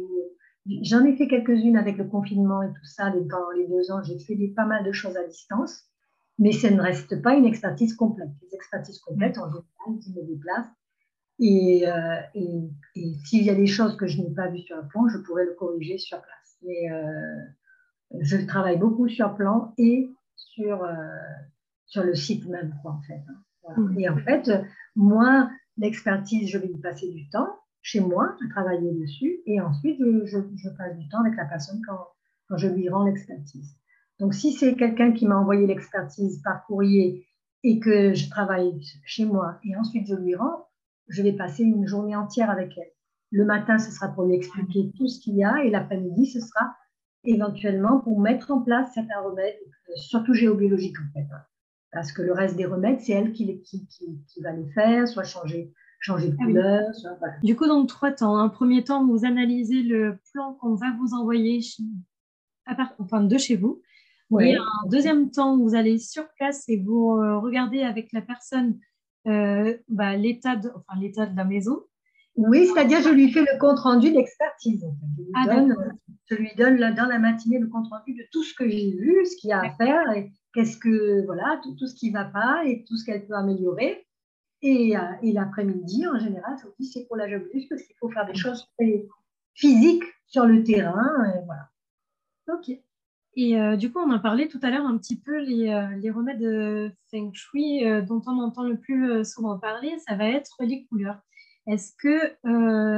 J'en ai fait quelques-unes avec le confinement et tout ça pendant les deux ans. J'ai fait pas mal de choses à distance, mais ça ne reste pas une expertise complète. Les expertises complètes, en général, je me déplace. Et, euh, et, et s'il y a des choses que je n'ai pas vues sur un plan, je pourrais le corriger sur place. Mais euh, je travaille beaucoup sur plan et sur, euh, sur le site même, quoi, en fait. Mmh. Et en fait, moi, l'expertise, je vais y passer du temps chez moi à travailler dessus et ensuite je, passe du temps avec la personne quand, quand je lui rends l'expertise. Donc si c'est quelqu'un qui m'a envoyé l'expertise par courrier et que je travaille chez moi et ensuite je lui rends, je vais passer une journée entière avec elle. Le matin, ce sera pour lui expliquer tout ce qu'il y a et l'après-midi, ce sera éventuellement pour mettre en place certains remèdes, surtout géobiologiques en fait. Parce que le reste des remèdes, c'est elle qui, qui, qui, qui va les faire, soit changer changer de ah couleur. Du coup, donc trois temps. Un premier temps, vous analysez le plan qu'on va vous envoyer enfin, de chez vous. Et un deuxième temps, vous allez sur place et vous euh, regardez avec la personne euh, bah, l'état de, enfin, de la maison. Oui, c'est-à-dire je lui fais le compte rendu d'expertise. Je, lui ah, donne, je lui donne dans la matinée le compte rendu de tout ce que j'ai vu, ce qu'il y a à faire et qu'est-ce que voilà, tout, tout ce qui ne va pas et tout ce qu'elle peut améliorer. Et, euh, et l'après-midi, en général, c'est pour la plus parce qu'il faut faire des choses physiques sur le terrain. Et voilà. Ok. Et euh, du coup, on a parlé tout à l'heure un petit peu les, euh, remèdes feng shui dont on entend le plus souvent parler, ça va être les couleurs. Est-ce que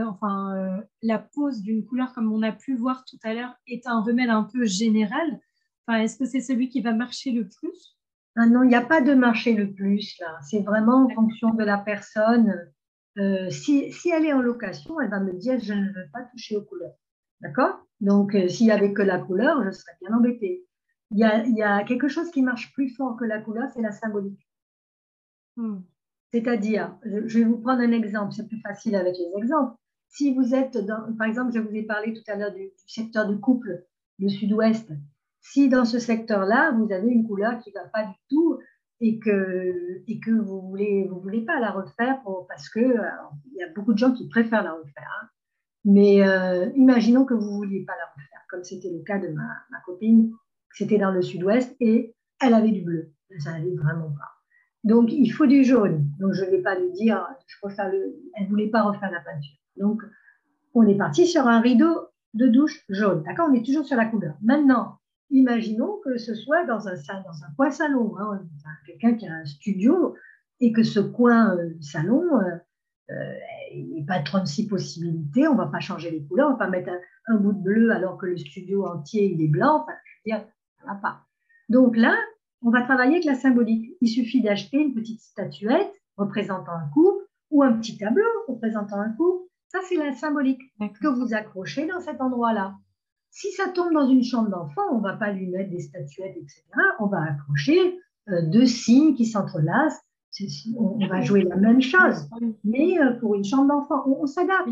enfin, la pose d'une couleur, comme on a pu voir tout à l'heure, est un remède un peu général? Enfin, Est-ce que c'est celui qui va marcher le plus? Ah non, il n'y a pas de marché le plus là. C'est vraiment en fonction de la personne. Euh, si, si, elle est en location, elle va me dire je ne veux pas toucher aux couleurs. D'accord? Donc, euh, s'il n'y avait que la couleur, je serais bien embêtée. Il y, a, il y a, quelque chose qui marche plus fort que la couleur, c'est la symbolique. Hmm. C'est-à-dire, je, vais vous prendre un exemple, c'est plus facile avec les exemples. Si vous êtes dans, par exemple, je vous ai parlé tout à l'heure du, du secteur du couple, le sud-ouest, si dans ce secteur-là, vous avez une couleur qui ne va pas du tout et que, et que vous ne voulez, vous voulez pas la refaire parce que il y a beaucoup de gens qui préfèrent la refaire. Hein. Mais euh, imaginons que vous ne vouliez pas la refaire, comme c'était le cas de ma, copine, c'était dans le sud-ouest et elle avait du bleu. Ça n'allait vraiment pas. Donc, il faut du jaune. Donc, je ne vais pas lui dire, je le... elle ne voulait pas refaire la peinture. Donc, on est parti sur un rideau de douche jaune. D'accord On est toujours sur la couleur. Maintenant, imaginons que ce soit dans un, dans un coin salon, hein, quelqu'un qui a un studio et que ce coin euh, salon, euh, il n'y a pas 36 possibilités, on ne va pas changer les couleurs, on ne va pas mettre un, bout de bleu alors que le studio entier il est blanc, enfin, je veux dire, ça va pas. Donc là, on va travailler avec la symbolique. Il suffit d'acheter une petite statuette représentant un couple ou un petit tableau représentant un couple. Ça, c'est la symbolique que vous accrochez dans cet endroit-là. Si ça tombe dans une chambre d'enfant, on ne va pas lui mettre des statuettes, etc. On va accrocher euh, deux signes qui s'entrelacent. On, va jouer la même chose, mais euh, pour une chambre d'enfant, on, s'adapte.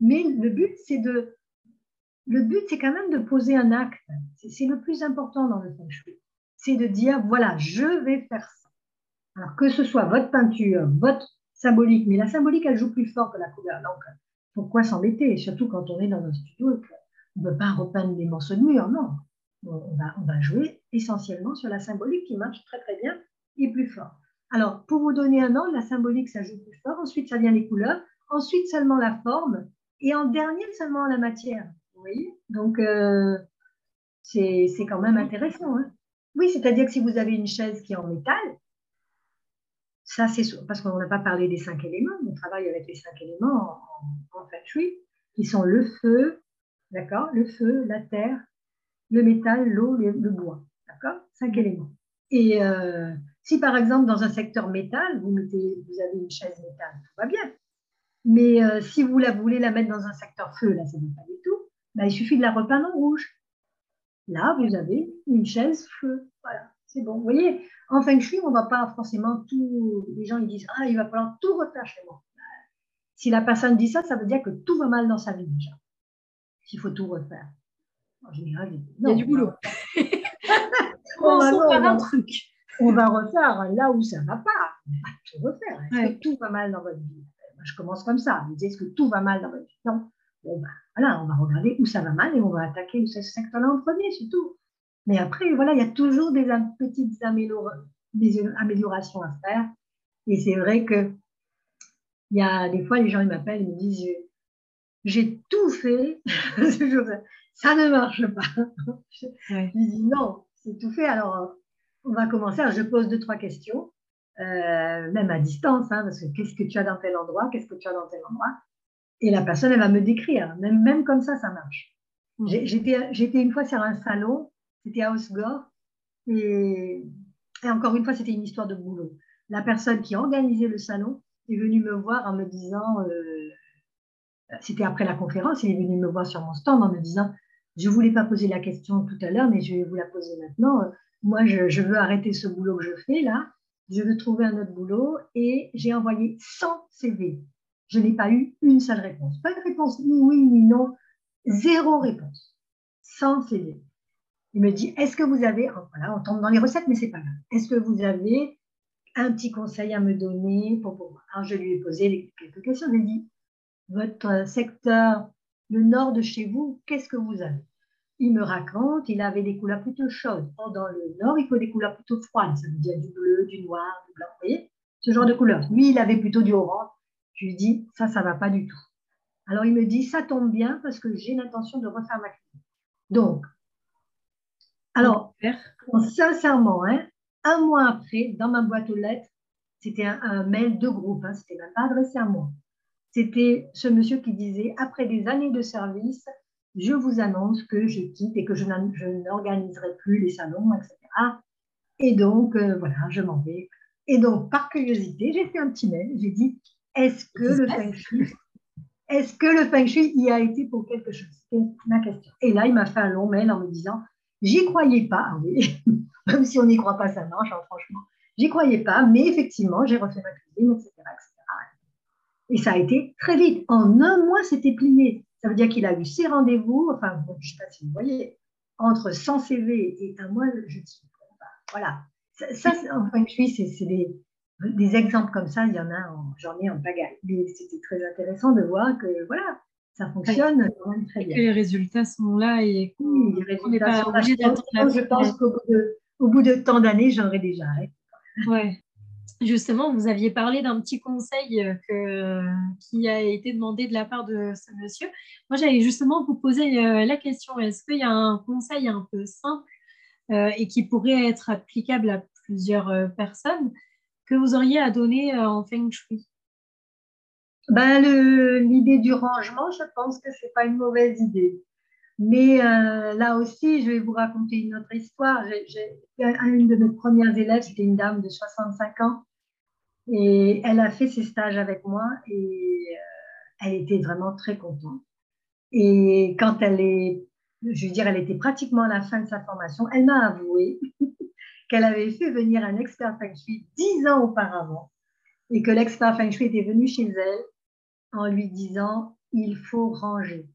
Mais le but, c'est de, le but, c'est quand même de poser un acte. C'est le plus important dans le feng shui. C'est de dire, voilà, je vais faire ça. Alors que ce soit votre peinture, votre symbolique, mais la symbolique, elle joue plus fort que la couleur. Donc, pourquoi s'embêter? Surtout quand on est dans un studio on ne peut pas repeindre les morceaux de mur, non. On va, on va jouer essentiellement sur la symbolique qui marche très très bien et plus fort. Alors, pour vous donner un nom, la symbolique, ça joue plus fort. Ensuite, ça vient les couleurs. Ensuite, seulement la forme. Et en dernier, seulement la matière. Vous voyez? Donc, euh, c'est quand même intéressant. Hein oui, c'est-à-dire que si vous avez une chaise qui est en métal, ça c'est parce qu'on n'a pas parlé des cinq éléments. On travaille avec les cinq éléments en, en feng shui, qui sont le feu, D'accord? Le feu, la terre, le métal, l'eau, le, bois. D'accord? Cinq éléments. Et euh, si par exemple dans un secteur métal, vous, mettez, vous avez une chaise métal, tout va bien. Mais euh, si vous la voulez la mettre dans un secteur feu, là, ça ne va pas du tout. Bah, il suffit de la repeindre en rouge. Là, vous avez une chaise feu. Voilà, c'est bon. Vous voyez, en feng shui, on ne va pas forcément tout. Les gens ils disent Ah, il va falloir tout refaire chez moi. Si la personne dit ça, ça veut dire que tout va mal dans sa vie déjà. S'il faut tout refaire. En général, il y a du boulot. [LAUGHS] on, [LAUGHS] va, un truc. On va refaire là où ça ne va pas. On va tout refaire. Est-ce que tout va mal dans votre vie? Moi, Je commence comme ça. Vous dites Est-ce que tout va mal dans votre vie? Non. Bon, ben, voilà, on va regarder où ça va mal et on va attaquer ce secteur-là en premier, c'est tout. Mais après, voilà, il y a toujours des petites améliorations à faire. Et c'est vrai que il y a des fois, les gens ils m'appellent et me disent J'ai tout fait, [LAUGHS] ça ne marche pas. [LAUGHS] Je dis Non, c'est tout fait. Alors, on va commencer. je pose deux, trois questions, euh, même à distance, hein, parce que qu'est-ce que tu as dans tel endroit? Qu'est-ce que tu as dans tel endroit? Et la personne, elle va me décrire. Même, même comme ça, ça marche. Mmh. J'étais une fois sur un salon, c'était à Osgore, et, et encore une fois, c'était une histoire de boulot. La personne qui organisait le salon, est venu me voir en me disant, euh, c'était après la conférence, il est venu me voir sur mon stand en me disant, je voulais pas poser la question tout à l'heure, mais je vais vous la poser maintenant. Moi, je, veux arrêter ce boulot que je fais là. Je veux trouver un autre boulot et j'ai envoyé 100 CV. Je n'ai pas eu une seule réponse. Pas de réponse ni oui ni non. Zéro réponse. 100 CV. Il me dit, est-ce que vous avez, voilà, on tombe dans les recettes, mais c'est pas grave. Est-ce que vous avez un petit conseil à me donner pour pouvoir. Alors, je lui ai posé quelques questions. Je lui ai dit, votre secteur, le nord de chez vous, qu'est-ce que vous avez? Il me raconte, il avait des couleurs plutôt chaudes. Or, dans le nord, il faut des couleurs plutôt froides. Ça veut dire du bleu, du noir, du blanc. Vous voyez? Ce genre de couleurs. Lui, il avait plutôt du orange. Je lui dis, ça, ça va pas du tout. Alors, il me dit, ça tombe bien parce que j'ai l'intention de refaire ma cuisine. Donc, alors, sincèrement, hein, un mois après, dans ma boîte aux lettres, c'était un, mail de groupe, hein, c'était même pas adressé à moi. C'était ce monsieur qui disait Après des années de service, je vous annonce que je quitte et que je n'organiserai plus les salons, etc. Et donc, euh, voilà, je m'en vais. Et donc, par curiosité, j'ai fait un petit mail. J'ai dit Est-ce que le feng shui, est-ce que le feng shui y a été pour quelque chose? C'était ma question. Et là, il m'a fait un long mail en me disant J'y croyais pas, ah oui. [LAUGHS] Même si on n'y croit pas, ça marche, hein, franchement. J'y croyais pas, mais effectivement, j'ai refait ma cuisine, etc., Et ça a été très vite. En un mois, c'était plié. Ça veut dire qu'il a eu ses rendez-vous, enfin, je ne sais pas si vous voyez, entre 100 CV et un mois, je dis, voilà. Ça, ça en feng shui, c'est des, des, exemples comme ça, il y en a, j'en ai en pagaille. Mais c'était très intéressant de voir que, voilà, ça fonctionne très bien. Et les résultats sont là et oui, les résultats sont là. Je pense, qu'au bout de, au bout de tant d'années, j'aurais déjà arrêté. Ouais. Justement, vous aviez parlé d'un petit conseil euh, qui a été demandé de la part de ce monsieur. Moi, j'allais justement vous poser euh, la question est-ce qu'il y a un conseil un peu simple euh, et qui pourrait être applicable à plusieurs personnes que vous auriez à donner en Feng Shui? Ben, L'idée du rangement, je pense que ce n'est pas une mauvaise idée. Mais euh, là aussi, je vais vous raconter une autre histoire. Une de mes premières élèves, c'était une dame de 65 ans, et elle a fait ses stages avec moi et euh, elle était vraiment très contente. Et quand elle est, je veux dire, elle était pratiquement à la fin de sa formation, elle m'a avoué [LAUGHS] qu'elle avait fait venir un expert Feng Shui dix ans auparavant et que l'expert Feng Shui était venu chez elle en lui disant il faut ranger.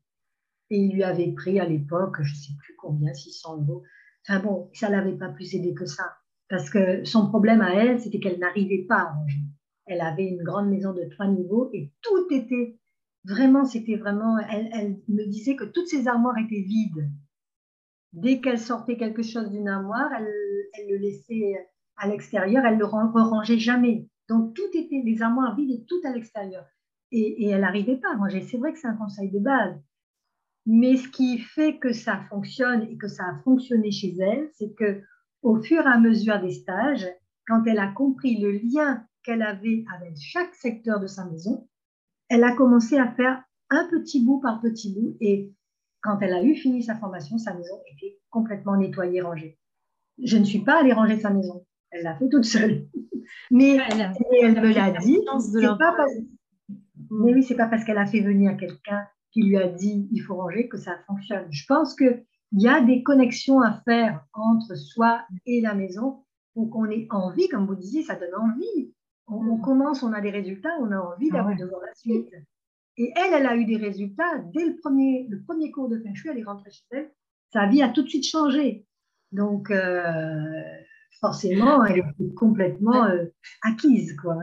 Et il lui avait pris à l'époque, je ne sais plus combien, 600 euros. Enfin bon, ça ne l'avait pas plus aidé que ça. Parce que son problème à elle, c'était qu'elle n'arrivait pas à ranger. Elle avait une grande maison de trois niveaux et tout était vraiment, c'était vraiment, elle, me disait que toutes ses armoires étaient vides. Dès qu'elle sortait quelque chose d'une armoire, elle, le laissait à l'extérieur, elle ne le rangeait jamais. Donc tout était, les armoires vides et tout à l'extérieur et, elle n'arrivait pas à manger. C'est vrai que c'est un conseil de base. Mais ce qui fait que ça fonctionne et que ça a fonctionné chez elle, c'est que au fur et à mesure des stages, quand elle a compris le lien qu'elle avait avec chaque secteur de sa maison, elle a commencé à faire un petit bout par petit bout et quand elle a eu fini sa formation, sa maison était complètement nettoyée, rangée. Je ne suis pas allée ranger sa maison. Elle l'a fait toute seule. [LAUGHS] Mais elle, me l'a dit. Pas. Mais oui, c'est pas parce qu'elle a fait venir quelqu'un qui lui a dit il faut ranger que ça fonctionne. Je pense qu'il y a des connexions à faire entre soi et la maison pour qu'on ait envie, comme vous disiez, ça donne envie. On, mm. commence, on a des résultats, on a envie ah d'avoir de voir la suite. Et elle, elle a eu des résultats dès le premier, le premier cours de Feng Shui, elle est rentrée chez elle, sa vie a tout de suite changé. Donc, euh, forcément, elle est complètement euh, acquise, quoi.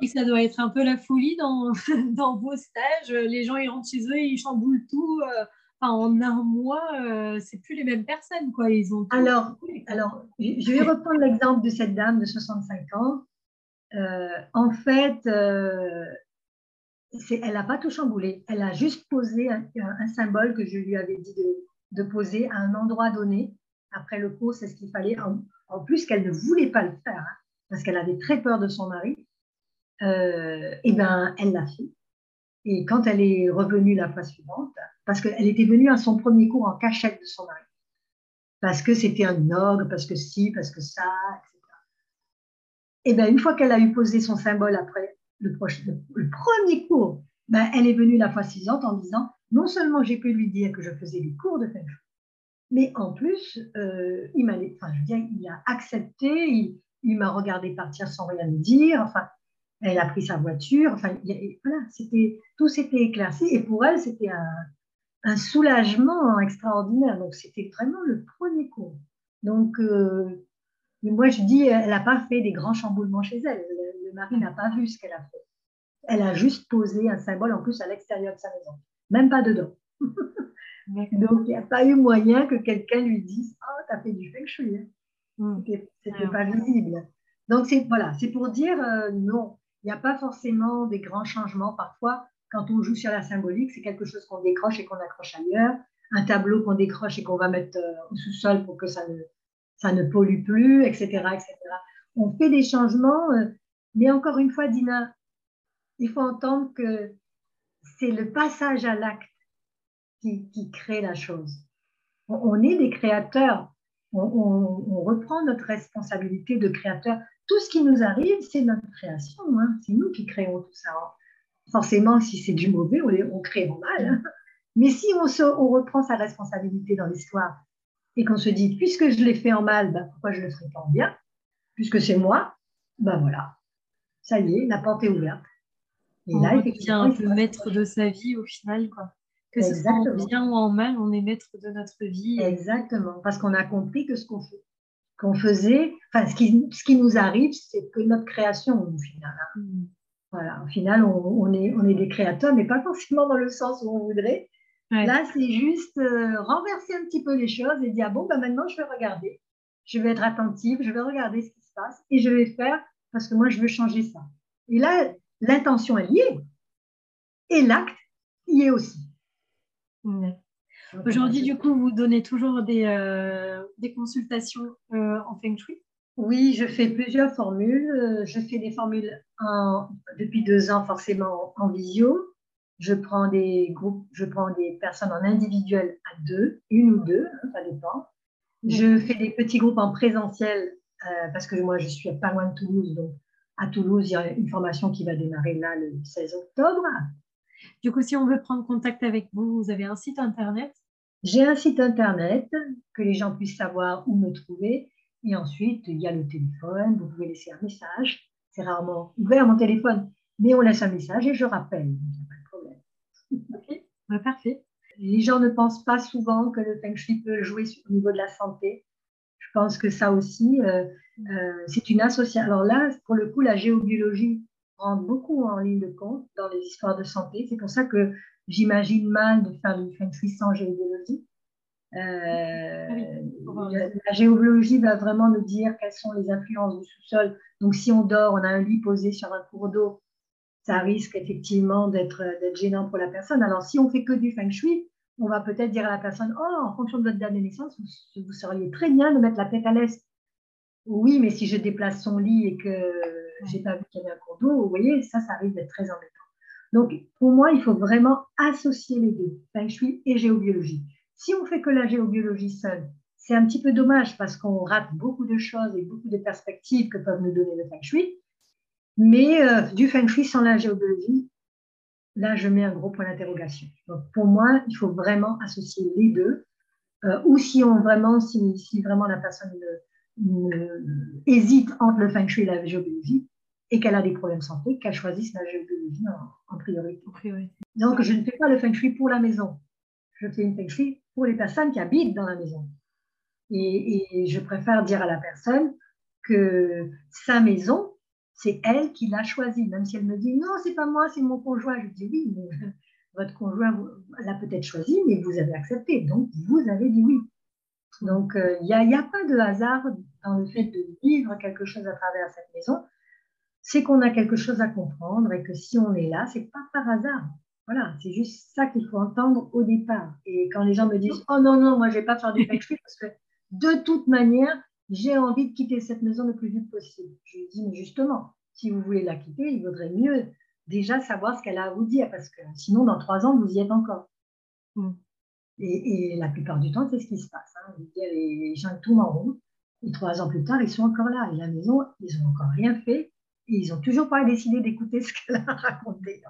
Et ça doit être un peu la folie dans, [LAUGHS] dans vos stages. Les gens, ils rentrent chez eux, ils chamboulent tout. Euh, en un mois, c'est plus les mêmes personnes, quoi. Ils ont alors, alors, je vais reprendre l'exemple de cette dame de 65 ans. en fait, elle n'a pas tout chamboulé. Elle a juste posé un, symbole que je lui avais dit de, poser à un endroit donné. Après le cours, c'est ce qu'il fallait. En, plus, qu'elle ne voulait pas le faire hein, parce qu'elle avait très peur de son mari. Euh, et ben, elle l'a fait. Et quand elle est revenue la fois suivante, parce qu'elle était venue à son premier cours en cachette de son mari, parce que c'était un ogre, parce que si, parce que ça, etc. Et ben, une fois qu'elle a eu posé son symbole après le, premier cours, ben, elle est venue la fois suivante en disant non seulement j'ai pu lui dire que je faisais des cours de Feng mais en plus, euh, il, m'a, il a accepté, il, m'a regardé partir sans rien dire, enfin, elle a pris sa voiture, enfin, voilà, c'était, tout s'était éclairci, et pour elle, c'était un, un soulagement extraordinaire. Donc, c'était vraiment le premier cours. Donc, euh, moi, je dis, elle n'a pas fait des grands chamboulements chez elle le mari n'a pas vu ce qu'elle a fait. Elle a juste posé un symbole en plus à l'extérieur de sa maison, même pas dedans. Donc, il n'y a pas eu moyen que quelqu'un lui dise Oh, tu as fait du feng shui. Hein. Hmm. C'était pas visible. Donc, c'est voilà, c'est pour dire euh, non, il n'y a pas forcément des grands changements. Parfois, quand on joue sur la symbolique, c'est quelque chose qu'on décroche et qu'on accroche ailleurs, un tableau qu'on décroche et qu'on va mettre euh, au sous-sol pour que ça ne, ça ne pollue plus, etc., etc. On fait des changements euh, mais encore une fois, Dina, il faut entendre que c'est le passage à l'acte qui, crée la chose. On, est des créateurs. On, reprend notre responsabilité de créateur. Tout ce qui nous arrive, c'est notre création. Hein. C'est nous qui créons tout ça. Forcément, si c'est du mauvais, on, crée en mal. Hein. Mais si on, on reprend sa responsabilité dans l'histoire et qu'on se dit, puisque je l'ai fait en mal, ben, pourquoi je le ferai pas en bien? Puisque c'est moi, ben voilà, ça y est, la porte est ouverte. Et on là, devient un peu maître de sa vie au final, quoi. Que ce soit en bien ou en mal, on est maître de notre vie. Exactement, parce qu'on a compris que ce qu'on fait, qu'on faisait, enfin, ce qui, ce qui nous arrive, c'est que notre création, au final. Hein. Mm. Voilà, au final, on, est, on est des créateurs, mais pas forcément dans le sens où on voudrait. Là, c'est juste euh, renverser un petit peu les choses et dire, bon, ben maintenant, je vais regarder, je vais être attentive, je vais regarder ce qui se passe et je vais faire parce que moi, je veux changer ça. Et là, l'intention est liée et l'acte y est aussi. Aujourd'hui, du coup, vous donnez toujours des, euh, des consultations euh, en Feng Shui? Oui, je fais plusieurs formules. Euh, je fais des formules en, depuis deux ans, forcément en visio. Je prends des groupes, je prends des personnes en individuel à deux, une ou deux, hein, ça dépend. Je fais des petits groupes en présentiel euh, parce que moi, je suis pas loin de Toulouse. Donc, à Toulouse, il y a une formation qui va démarrer là le 16 octobre. Du coup, si on veut prendre contact avec vous, vous avez un site internet? J'ai un site internet que les gens puissent savoir où me trouver. Et ensuite, il y a le téléphone. Vous pouvez laisser un message. C'est rarement ouvert mon téléphone, mais on laisse un message et je rappelle. Il n'y a pas de problème. [LAUGHS] Ok, bah, parfait. Les gens ne pensent pas souvent que le feng shui peut jouer au niveau de la santé. Je pense que ça aussi, euh, euh, c'est une association. Alors là, pour le coup, la géobiologie rentre beaucoup en ligne de compte dans les histoires de santé. C'est pour ça que j'imagine mal de faire du feng shui sans géobiologie. Euh, la, géobiologie va vraiment nous dire quelles sont les influences du sous-sol. Donc, si on dort, on a un lit posé sur un cours d'eau, ça risque effectivement d'être gênant pour la personne. Alors, si on fait que du feng shui, on va peut-être dire à la personne, oh, en fonction de votre date de naissance, vous, seriez très bien de mettre la tête à l'est. Oui, mais si je déplace son lit et que j'ai pas vu qu'il y avait un cours d'eau, vous voyez, ça, ça arrive d'être très embêtant. Donc, pour moi, il faut vraiment associer les deux, feng shui et géobiologie. Si on fait que la géobiologie seule, c'est un petit peu dommage parce qu'on rate beaucoup de choses et beaucoup de perspectives que peuvent nous donner le feng shui. Mais euh, du feng shui sans la géobiologie, là, je mets un gros point d'interrogation. Donc, pour moi, il faut vraiment associer les deux. Euh, ou si on vraiment, si, si vraiment la personne hésite entre le feng shui et la géobiologie et qu'elle a des problèmes de santé, qu'elle choisisse la géobiologie en, priorité. Donc, je ne fais pas le feng shui pour la maison. Je fais une feng shui pour les personnes qui habitent dans la maison. Et, et je préfère dire à la personne que sa maison, c'est elle qui l'a choisie, même si elle me dit non, c'est pas moi, c'est mon conjoint. Je dis oui, mais [LAUGHS] votre conjoint l'a peut-être choisi, mais vous avez accepté, donc vous avez dit oui. Donc il n'y a, a, pas de hasard dans le fait de vivre quelque chose à travers cette maison. C'est qu'on a quelque chose à comprendre et que si on est là, c'est pas par hasard. Voilà, c'est juste ça qu'il faut entendre au départ. Et quand les gens me disent oh non non, moi je vais pas faire du feng parce que de toute manière j'ai envie de quitter cette maison le plus vite possible. Je lui dis, mais justement, si vous voulez la quitter, il vaudrait mieux déjà savoir ce qu'elle a à vous dire, parce que sinon, dans trois ans, vous y êtes encore. Mm. Et, la plupart du temps, c'est ce qui se passe. Hein. les gens tournent en rond, et trois ans plus tard, ils sont encore là. Et la maison, ils n'ont encore rien fait, ils n'ont toujours pas décidé d'écouter ce qu'elle a raconté.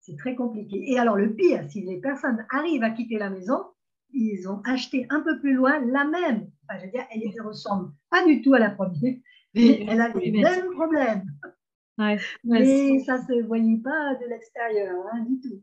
c'est très compliqué. Et alors, le pire, si les personnes arrivent à quitter la maison, ils ont acheté un peu plus loin la même. Enfin, je veux dire, elle ne ressemble pas du tout à la première, mais elle a les mêmes problèmes. mais ça ne se voyait pas de l'extérieur, hein, du tout.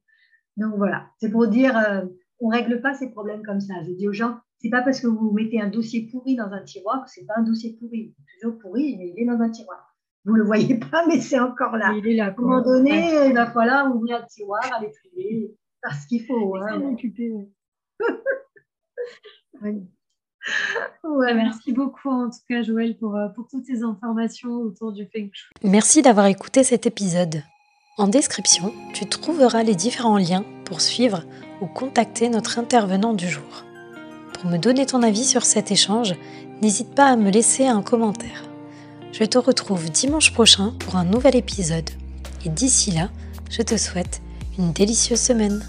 Donc voilà, c'est pour dire, euh, on ne règle pas ces problèmes comme ça. Je dis aux gens, c'est pas parce que vous mettez un dossier pourri dans un tiroir que c'est pas un dossier pourri. Toujours pourri, mais il est dans un tiroir. Vous ne le voyez pas, mais c'est encore là. Il est là. À un moment donné, il va falloir ouvrir le tiroir, aller trier, parce qu'il faut. Hein, [LAUGHS] Ouais, merci beaucoup en tout cas Joël pour, euh, pour toutes ces informations autour du Feng Shui. Merci d'avoir écouté cet épisode. En description, tu trouveras les différents liens pour suivre ou contacter notre intervenant du jour. Pour me donner ton avis sur cet échange, n'hésite pas à me laisser un commentaire. Je te retrouve dimanche prochain pour un nouvel épisode. Et d'ici là, je te souhaite une délicieuse semaine.